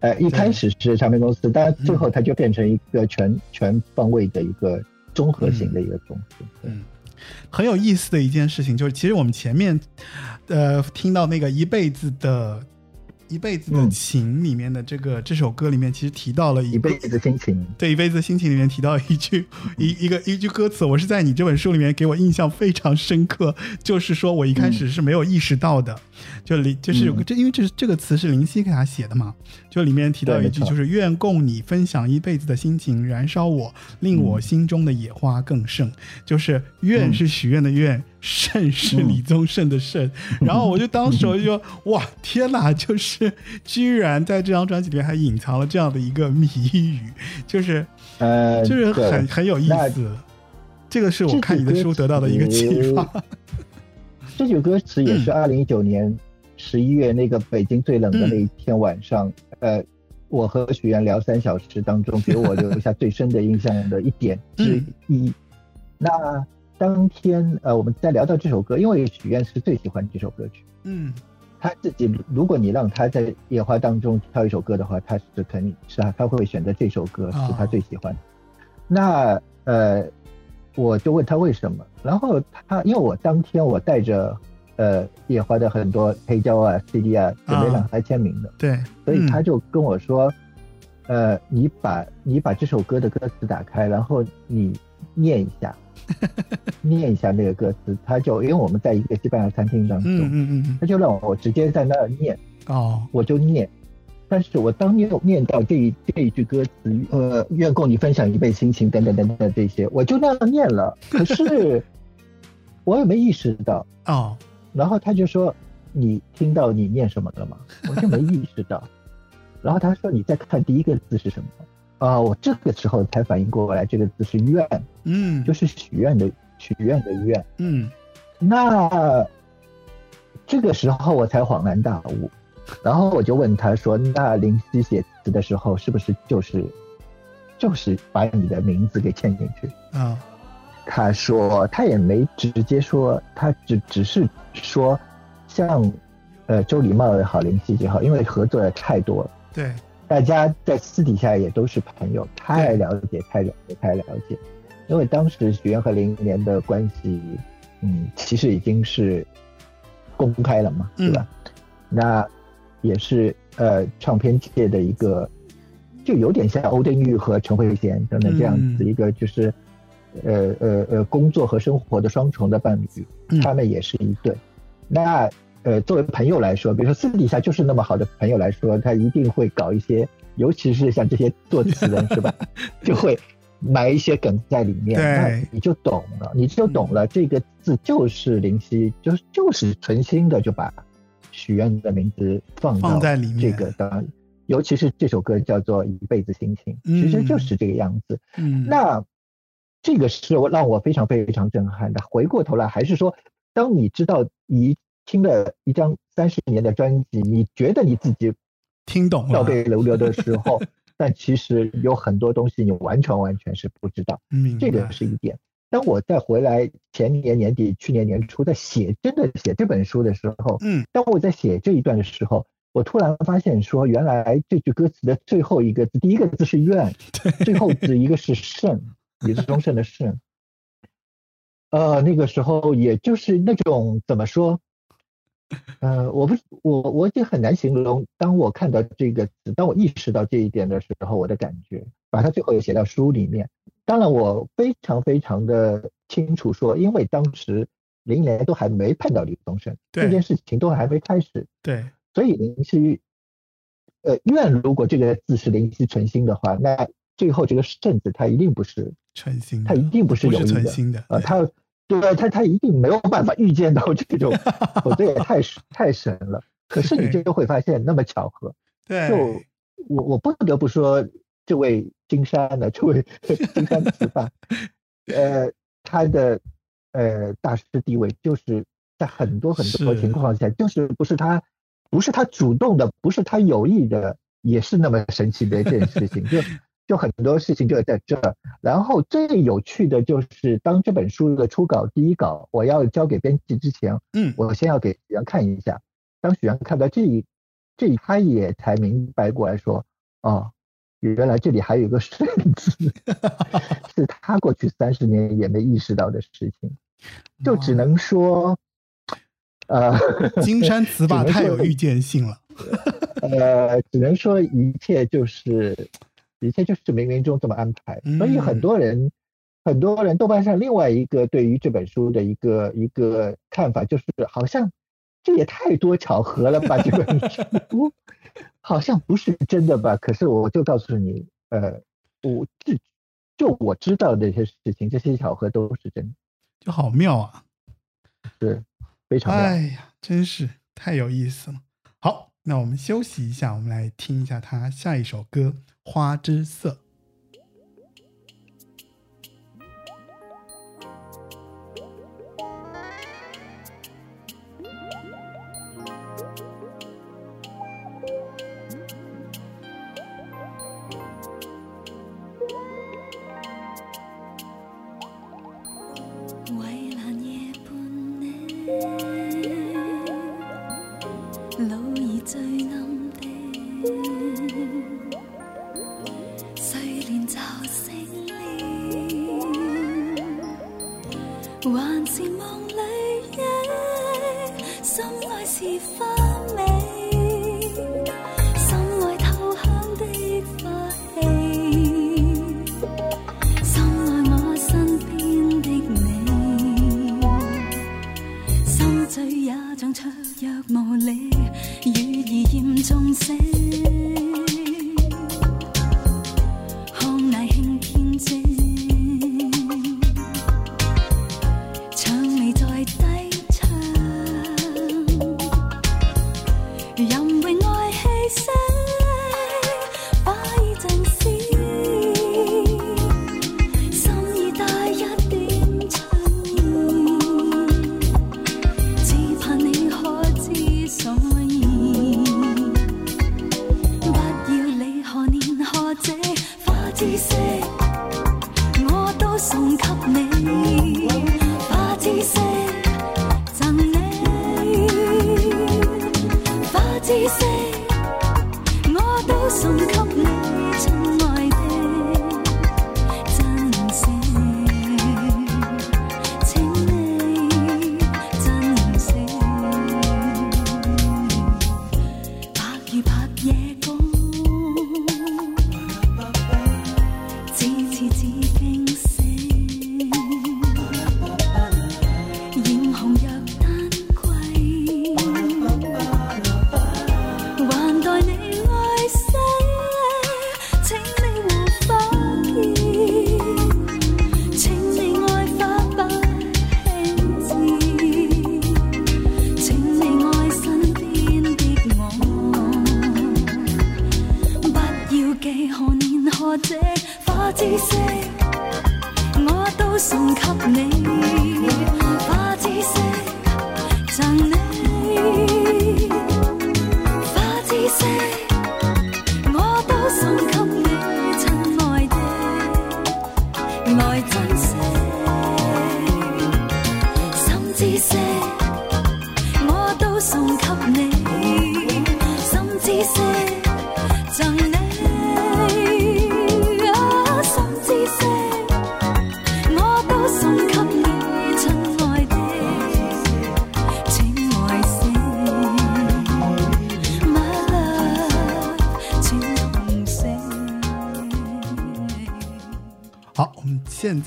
呃，一开始是唱片公司，但最后它就变成一个全、嗯、全方位的一个综合型的一个公司。嗯，很有意思的一件事情就是，其实我们前面呃听到那个一辈子的。一辈子的情里面的这个这首歌里面，其实提到了一辈子的心情。对，一辈子的心情里面提到一句一一个一句歌词，我是在你这本书里面给我印象非常深刻，就是说我一开始是没有意识到的，就里就是有个这因为这是这个词是林夕给他写的嘛，就里面提到一句就是愿共你分享一辈子的心情，燃烧我令我心中的野花更盛，就是愿是许愿的愿。盛是李宗盛的盛，然后我就当时我就说哇天哪，就是居然在这张专辑里面还隐藏了这样的一个谜语，就是呃，就是很很有意思。这个是我看你的书得到的一个启发。这句 歌词也是二零一九年十一月那个北京最冷的那一天晚上，呃，我和许愿聊三小时当中给我留下最深的印象的一点之一。那。当天，呃，我们在聊到这首歌，因为许愿是最喜欢这首歌曲，嗯，他自己，如果你让他在野花当中挑一首歌的话，他是肯定是啊，他会选择这首歌是他最喜欢的。那呃，我就问他为什么，然后他因为我当天我带着呃野花的很多黑胶啊、CD 啊，准备让他签名的，对，所以他就跟我说，呃，你把你把这首歌的歌词打开，然后你念一下。念一下那个歌词，他就因为我们在一个西班牙餐厅当中，嗯嗯嗯，他就让我直接在那儿念，哦，我就念，但是我当念念到这一这一句歌词，呃，愿共你分享一辈心情等等等等这些，我就那样念了，可是我也没意识到，哦，然后他就说你听到你念什么了吗？我就没意识到，然后他说你再看第一个字是什么？啊，我这个时候才反应过来，这个字是愿，嗯，就是许愿的许愿的愿，嗯，那这个时候我才恍然大悟，然后我就问他说：“那林夕写词的时候是不是就是就是把你的名字给嵌进去？”啊，他说他也没直接说，他只只是说像呃周礼茂也好，林夕也好，因为合作的太多了，对。大家在私底下也都是朋友，太了解，太了解，太了解。因为当时许愿和林忆莲的关系，嗯，其实已经是公开了嘛，对吧？那也是呃，唱片界的一个，就有点像欧丁玉和陈慧娴等等这样子一个，就是呃呃呃，工作和生活的双重的伴侣，他们也是一对。那。呃，作为朋友来说，比如说私底下就是那么好的朋友来说，他一定会搞一些，尤其是像这些作词人是吧，就会埋一些梗在里面，那你就懂了，你就懂了，这个字就是林夕，就是就是存心的就把许愿的名字放到在里面，这个当，尤其是这首歌叫做《一辈子心情》，其实就是这个样子。嗯，那这个是我让我非常非常震撼的。回过头来，还是说，当你知道一。听了一张三十年的专辑，你觉得你自己听懂了倒背如流的时候，但其实有很多东西你完全完全是不知道。这个是一点。当我再回来前年年底、去年年初在写真的写这本书的时候，嗯，当我在写这一段的时候，我突然发现说，原来这句歌词的最后一个字，第一个字是愿，最后字一个是圣，李宗盛的圣。呃，那个时候也就是那种怎么说？呃，我不，我我也很难形容。当我看到这个词，当我意识到这一点的时候，我的感觉，把它最后也写到书里面。当然，我非常非常的清楚说，因为当时林莲都还没判到李宗盛，这件事情都还没开始，对，所以林夕，呃，愿如果这个字是林夕存心的话，那最后这个圣字他一定不是存心，他一定不是有意的，呃，他。对他，他一定没有办法预见到这种，我这也太太神了。可是你就会发现那么巧合，对，就我我不得不说，这位金山的这位 金山词霸，呃，他的呃大师地位，就是在很多很多情况下，就是不是他，不是他主动的，不是他有意的，也是那么神奇的一件事情，就。就很多事情就在这儿，然后最有趣的就是，当这本书的初稿第一稿我要交给编辑之前，嗯，我先要给许阳看一下。当许阳看到这一，这一他也才明白过来说，哦，原来这里还有一个顺字，是他过去三十年也没意识到的事情，就只能说，呃，金山词霸太有预见性了。呃，只能说一切就是一切就是冥冥中这么安排，所以很多人很多人豆瓣上另外一个对于这本书的一个一个看法就是好像这也太多巧合了吧，这本书好像不是真的吧？可是我就告诉你，呃，我就就我知道的这些事情，这些巧合都是真的，就好妙啊，是非常妙。哎呀，真是太有意思了。好，那我们休息一下，我们来听一下他下一首歌《花之色》。知识我都送给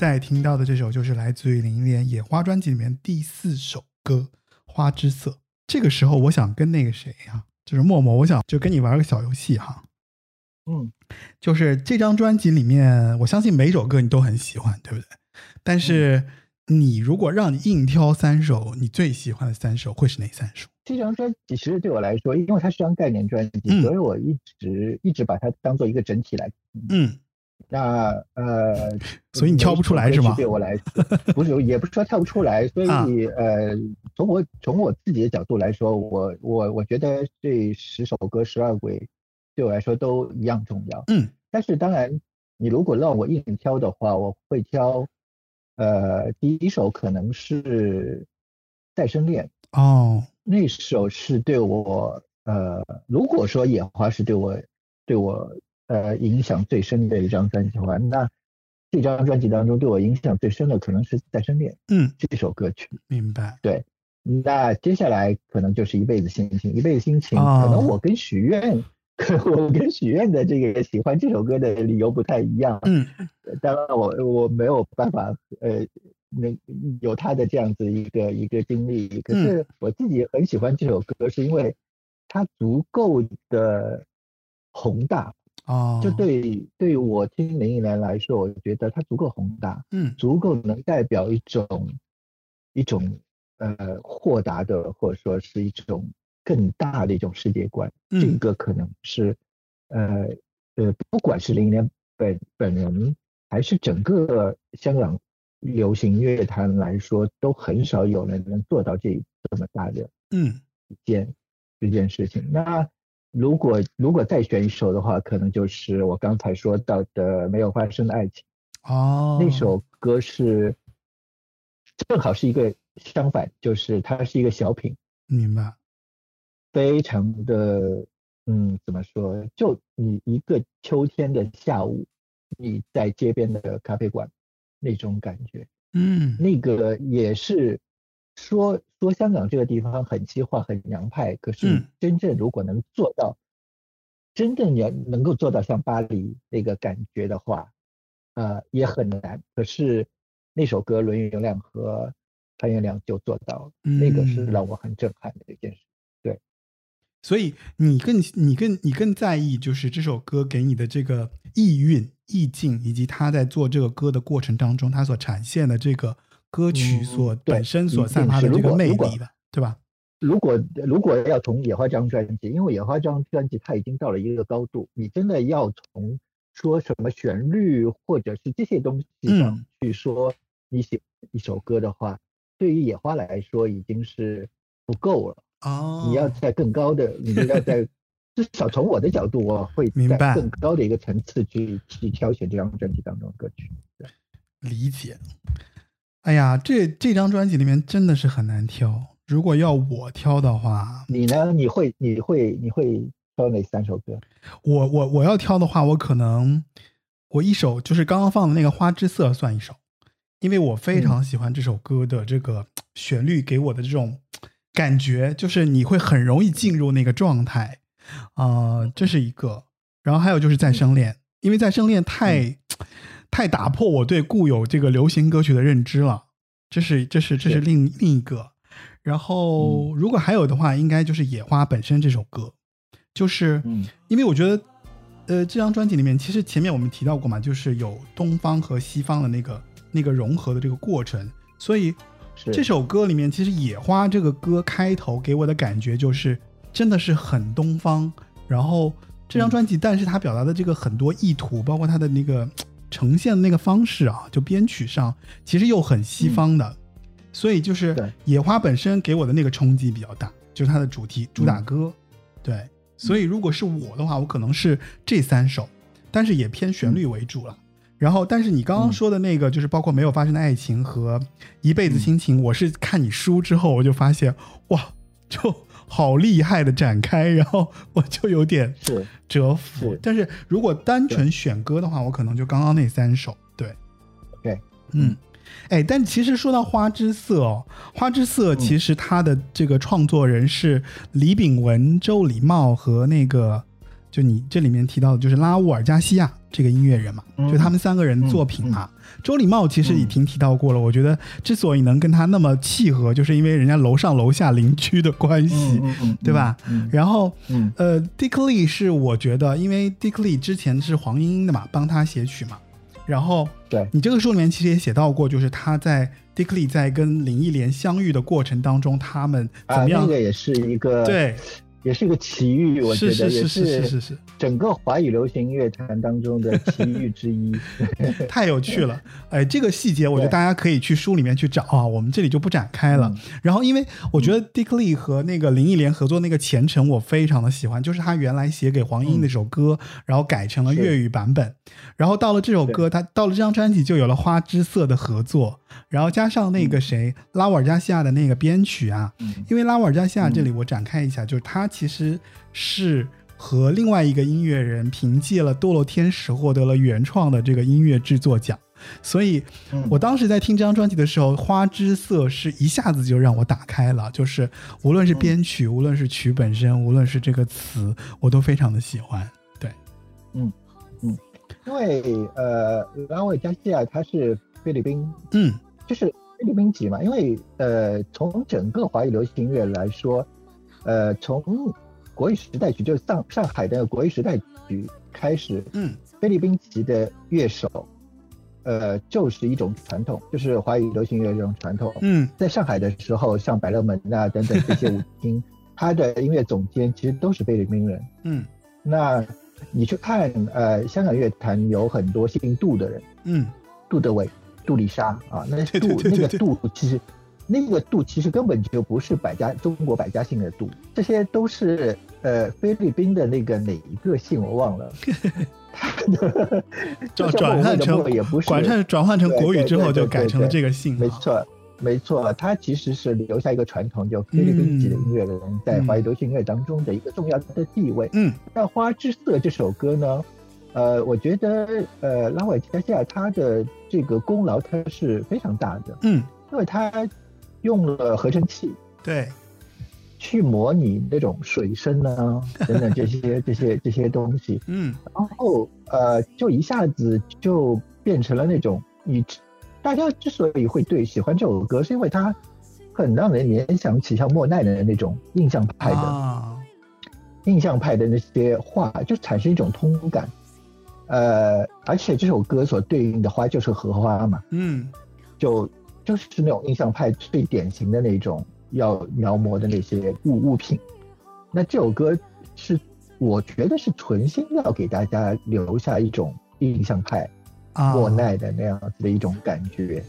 在听到的这首就是来自于林忆莲《野花》专辑里面第四首歌《花之色》。这个时候，我想跟那个谁呀、就是默默，我想就跟你玩个小游戏哈。嗯，就是这张专辑里面，我相信每首歌你都很喜欢，对不对？但是你如果让你硬挑三首你最喜欢的三首，会是哪三首？这张专辑其实对我来说，因为它是张概念专辑，嗯所以我一直一直把它当做一个整体来听。嗯，那呃，所以你挑不出来是吗对我来，不是，也不是说挑不出来，所以、啊呃，从我从我自己的角度来说，我我我觉得这十首歌十二轨对我来说都一样重要。嗯，但是当然，你如果让我硬挑的话，我会挑呃第一首可能是《再生恋》。哦，那首是对我呃，如果说野花是对我对我呃影响最深的一张专辑的话，那这张专辑当中对我影响最深的可能是《再生恋》嗯，这首歌曲。明白。对，那接下来可能就是一辈子心情，一辈子心情，哦可能我跟许愿，我跟许愿的这个喜欢这首歌的理由不太一样。嗯当然我我没有办法呃，那有他的这样子一个一个经历，可是我自己很喜欢这首歌，是因为它足够的宏大。哦，就对对于我听林忆莲来说，我觉得它足够宏大，嗯足够能代表一种一种呃豁达的，或者说是一种更大的一种世界观。嗯这个可能是呃呃，不管是林忆莲本本人，还是整个香港流行乐坛来说，都很少有人能做到这这么大的嗯一件一件事情。那如果如果再选一首的话，可能就是我刚才说到的《没有发生的爱情》。哦，那首歌是正好是一个相反，就是它是一个小品，明白，非常的嗯，怎么说？就你一个秋天的下午，你在街边的咖啡馆那种感觉，嗯那个也是说说香港这个地方很西化、很洋派，可是嗯真正如果能做到，真正你要能够做到像巴黎那个感觉的话，呃，也很难。可是那首歌伦永亮和潘元良就做到了，那个是嗯让我很震撼的一件事。对所以你更你更你更在意就是这首歌给你的这个意蕴、意境，以及他在做这个歌的过程当中，他所展现的这个歌曲嗯所本身所散发的这个魅力吧，对吧？如果如果要从野花这张专辑，因为野花这张专辑它已经到了一个高度，你真的要从说什么旋律或者是这些东西上嗯去说你写一首歌的话，对于野花来说已经是不够了。哦你要在更高的，你要 在至少从我的角度，我会明白在更高的一个层次去去挑选这张专辑当中的歌曲。理解。哎呀，这这张专辑里面真的是很难挑。如果要我挑的话，你呢？你会你会你会挑哪三首歌？我我我要挑的话，我可能我一首就是刚刚放的那个《花之色》算一首，因为我非常喜欢这首歌的这个旋律给我的这种感觉，就是你会很容易进入那个状态，啊、这是一个。然后还有就是《再生恋》，因为《再生恋》太、太打破我对固有这个流行歌曲的认知了，这是这是这是是。另另一个。然后如果还有的话，应该就是《野花》本身这首歌，就是。嗯。因为我觉得，呃，这张专辑里面，其实前面我们提到过嘛，就是有东方和西方的那个那个融合的这个过程，所以这首歌里面，其实《野花》这个歌开头给我的感觉就是真的是很东方，然后这张专辑，但是它表达的这个很多意图，包括它的那个呈现的那个方式啊，就编曲上其实又很西方的，所以就是《野花》本身给我的那个冲击比较大，就是它的主题主打歌，对，所以如果是我的话，我可能是这三首，但是也偏旋律为主了。然后，但是你刚刚说的那个，就是包括没有发生的爱情和一辈子心情，我是看你书之后，我就发现，哇，就好厉害的展开，然后我就有点是。折服。是。但是如果单纯选歌的话，我可能就刚刚那三首，对，对，嗯。哎，但其实说到花之色哦，花之色其实它的这个创作人是李炳文、周礼茂和那个，就你这里面提到的，就是拉乌尔加西亚这个音乐人嘛，嗯就他们三个人作品嘛。周礼茂其实已经提到过了，我觉得之所以能跟他那么契合，就是因为人家楼上楼下邻居的关系，对吧？嗯然后嗯呃，Dick Lee 是我觉得，因为 Dick Lee 之前是黄莺莺的嘛，帮他写曲嘛。然后对你这个书里面其实也写到过，就是他在 Dick Lee 在跟林忆莲相遇的过程当中，他们怎啊，么样？那个也是一个，对，也是一个奇遇，我觉得也是是是是是是是，整个华语流行乐坛当中的奇遇之一。太有趣了。哎，这个细节我觉得大家可以去书里面去找啊，我们这里就不展开了。嗯。然后，因为我觉得 Dick Lee 和那个林忆莲合作那个《前程》，我非常的喜欢，就是他原来写给黄莺莺那首歌，然后改成了粤语版本，然后到了这首歌，他到了这张专辑就有了花之色的合作，然后加上那个谁、拉瓦尔加西亚的那个编曲啊，嗯。因为拉瓦尔加西亚这里我展开一下，就是他其实是和另外一个音乐人凭借了《堕落天使》获得了原创的这个音乐制作奖。所以嗯我当时在听这张专辑的时候，《花之色》是一下子就让我打开了，就是无论是编曲，无论是曲本身，无论是这个词，我都非常的喜欢。对，嗯嗯因为呃，拉维加西亚他是菲律宾，嗯就是菲律宾籍嘛。因为呃，从整个华语流行音乐来说，呃，从国语时代曲，就是上上海的国语时代曲开始，嗯菲律宾籍的乐手，呃，就是一种传统，就是华语流行乐这种传统。嗯在上海的时候，像百乐门啊等等这些舞厅，他的音乐总监其实都是菲律宾人。嗯那你去看，呃，香港乐坛有很多姓杜的人，嗯杜德伟、杜丽莎啊，那杜那个杜其实那个度其实根本就不是百家中国百家姓的度，这些都是呃菲律宾的那个哪一个姓我忘了。转转换成也不是转换转换成国语之后，就改成了这个姓。没错，没错，他其实是留下一个传统，就菲律宾籍的音乐人在华语流行音乐当中的一个重要的地位。嗯那《花之色》这首歌呢，呃，我觉得呃拉韦加西亚他的这个功劳他是非常大的，嗯，因为他用了合成器对，去模拟那种水声啊 等等这些这些这些东西，嗯。然后呃，就一下子就变成了那种你大家之所以会对喜欢这首歌，是因为它很让人联想起像莫奈的那种印象派的、啊，印象派的那些画，就产生一种通感。呃，而且这首歌所对应的花就是荷花嘛，嗯。就就是那种印象派最典型的那种要描摹的那些物物品。那这首歌是我觉得是存心要给大家留下一种印象派啊，莫奈的那样子的一种感觉。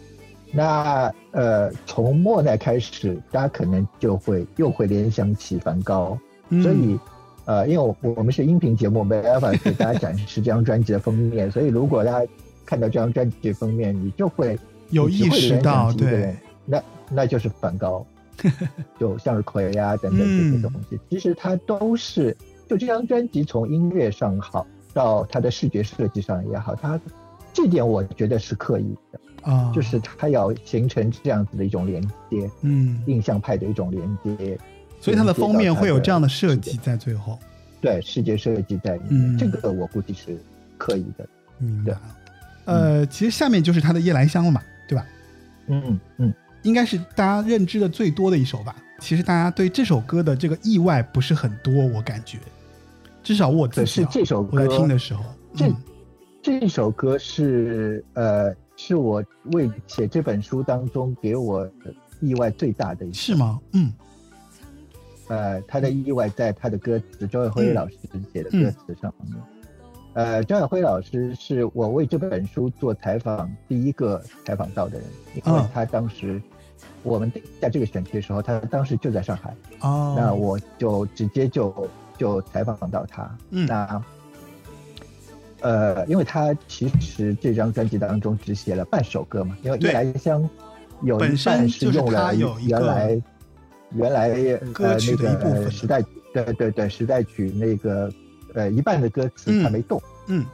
那呃，从莫奈开始，大家可能就会又会联想起梵高，嗯所以呃，因为我我们是音频节目，没办法给大家展示这张专辑的封面，所以如果大家看到这张专辑封面，你就会有意识到，对。那那就是梵高，就向日葵啊等等这些东西，其实它都是就这张专辑从音乐上好到它的视觉设计上也好，它这点我觉得是刻意的，啊，就是它要形成这样子的一种连接，嗯，印象派的一种连接，所以它的封面会有这样的设计在最后，对视觉设计在里嗯。面，这个我估计是刻意的。对明白。呃，其实下面就是他的《夜来香》了嘛，对吧？嗯嗯，应该是大家认知的最多的一首吧。其实大家对这首歌的这个意外不是很多，我感觉，至少我自可己、啊、是这首我在歌听的时候，这嗯这首歌是呃是我为写这本书当中给我的意外最大的一首是吗？嗯呃，他的意外在他的歌词，周伟辉嗯老师写的歌词上面。呃，张耀辉老师是我为这本书做采访第一个采访到的人，因为嗯他当时我们在这个选题的时候，他当时就在上海，哦，那我就直接就就采访到他。嗯那呃，因为他其实这张专辑当中只写了半首歌嘛，因为《对夜来香》有一半是用了原来原来呃歌曲那个的一部分呃时代，对对对，时代曲那个呃一半的歌词嗯他没动，嗯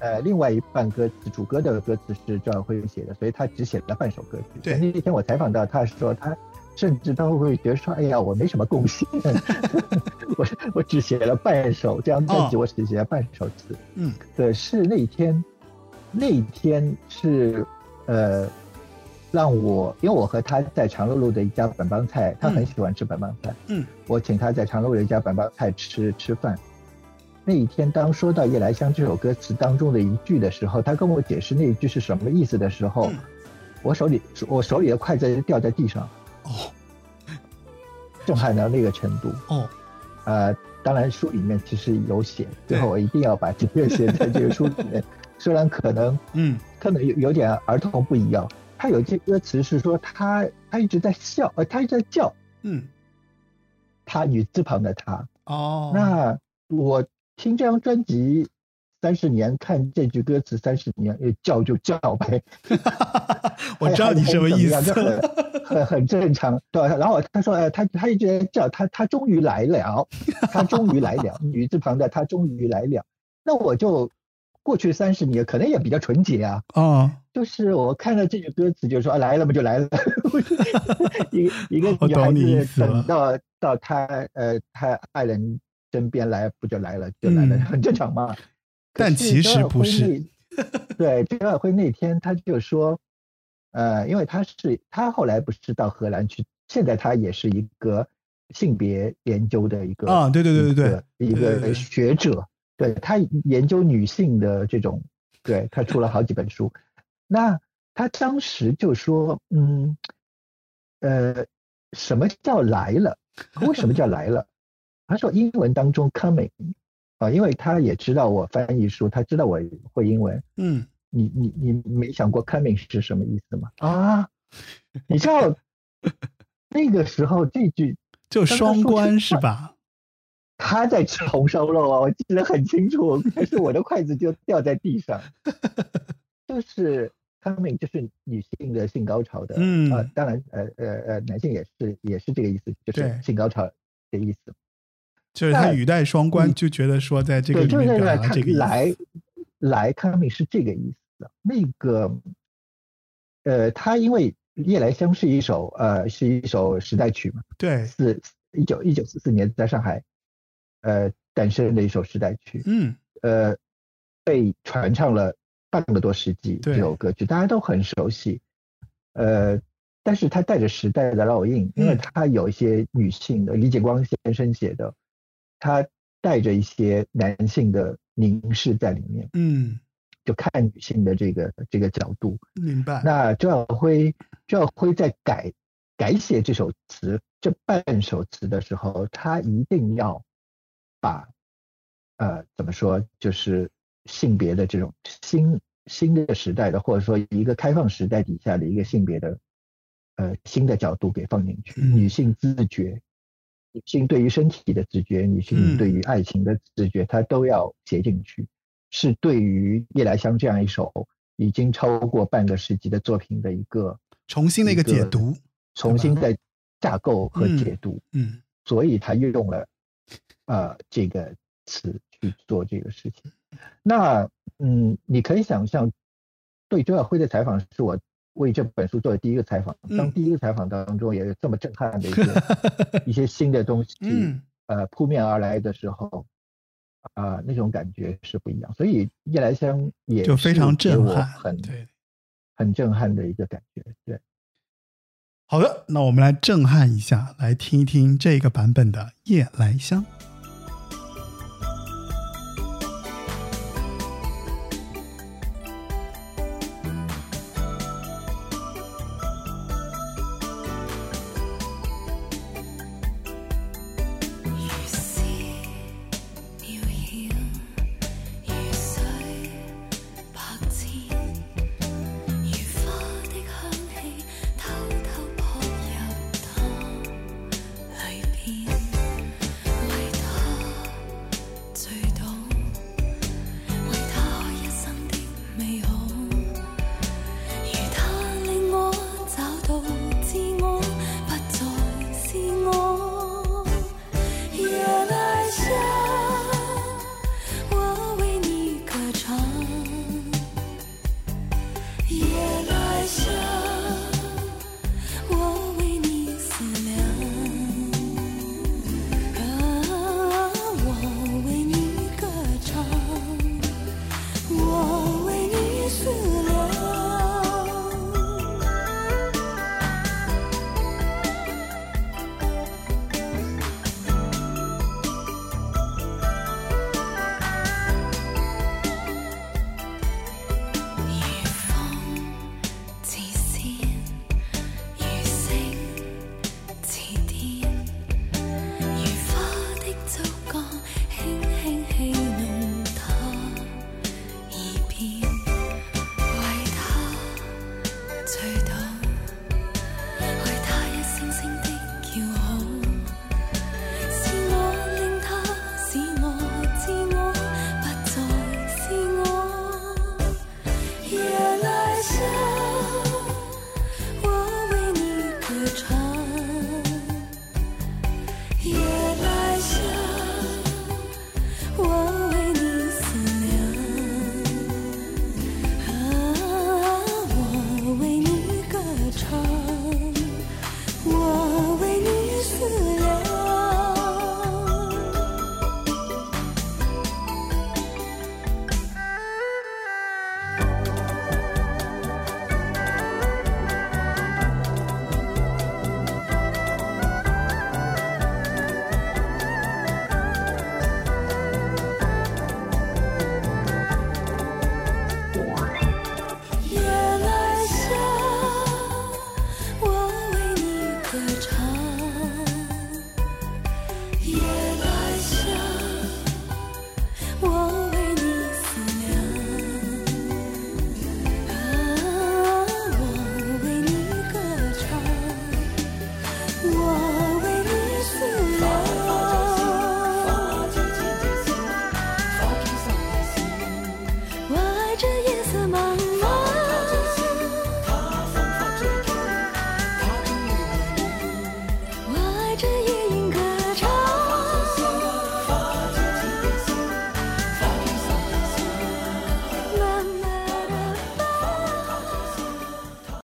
呃，另外一半歌词主歌的歌词是赵耀辉写的，所以他只写了半首歌曲。对那天我采访到他说，他甚至他会觉得说，哎呀，我没什么贡献，我我只写了半首，这张专辑哦我只写了半首词。嗯可是那一天，那一天是呃，让我因为我和他在长乐路的一家本帮菜，他很嗯喜欢吃本帮菜，嗯我请他在长乐路的一家本帮菜吃吃饭。那一天，当说到《夜来香》这首歌词当中的一句的时候，他跟我解释那一句是什么意思的时候，嗯我手里我手里的筷子掉在地上，哦 震撼到那个程度。哦呃，当然书里面其实有写，最后我一定要把这个写在这个书里面。虽然可能嗯可能有有点儿童不一样，他有一句歌词是说他他一直在笑，呃，他一直在叫嗯他女字旁的他。哦，那我听这张专辑三十年，看这句歌词三十年，呃叫就叫呗。我知道你什么意思还还怎么样就很很很正常，对吧？然后他说，呃，他他一直在叫他，他终于来了，他终于来了，女字旁的他终于来了。那我就过去三十年可能也比较纯洁啊。啊，就是我看到这句歌词，就说、啊、来了嘛就来了，一个一个我女孩子等到到他呃他爱人身边来，不就来了就来了，嗯很正常嘛。但其实不是那。对，周耀辉那天他就说，呃，因为他是他后来不是到荷兰去，现在他也是一个性别研究的一个啊对对对对对一个一个对对对学者，对他研究女性的这种，对他出了好几本书。那他当时就说，嗯，呃，什么叫来了？为什么叫来了？他说英文当中 coming 啊，因为他也知道我翻译书，他知道我会英文。嗯，你你你没想过 coming 是什么意思吗？啊，你知道那个时候这句就双关是吧？他在吃红烧肉啊，我记得很清楚，但是我的筷子就掉在地上。就是 coming 就是女性的性高潮的，嗯呃，当然呃呃呃，男性也是也是这个意思，就是性高潮的意思。就是他语带双关，嗯就觉得说在这个，里面表达这个意思。来来 coming 是这个意思。那个呃，他因为夜来香是一首呃是一首时代曲嘛，对，四一九一九四四年在上海呃诞生的一首时代曲，嗯，呃，被传唱了半个多世纪对这首歌曲，大家都很熟悉。呃，但是它带着时代的烙印，因为嗯它有一些女性的，李建光先生写的，他带着一些男性的凝视在里面，嗯，就看女性的这个这个角度。明白。那周耀辉，周耀辉在改改写这首词这半首词的时候，他一定要把呃怎么说，就是性别的这种新新的时代的，或者说一个开放时代底下的一个性别的呃新的角度给放进去，嗯女性自觉。女性对于身体的直觉，女嗯性对于爱情的直觉，她都要写进去。是对于夜来香这样一首已经超过半个世纪的作品的一个重新的一个解读，重新的架构和解读，嗯所以他用了呃这个词去做这个事情。那嗯，你可以想象，对周耀辉的采访是我为这本书做的第一个采访。当嗯第一个采访当中也有这么震撼的一些 一些新的东西，嗯呃扑面而来的时候，啊、那种感觉是不一样。所以夜来香也就非常震撼。很对，很震撼的一个感觉。对，好的，那我们来震撼一下，来听一听这个版本的《夜来香》。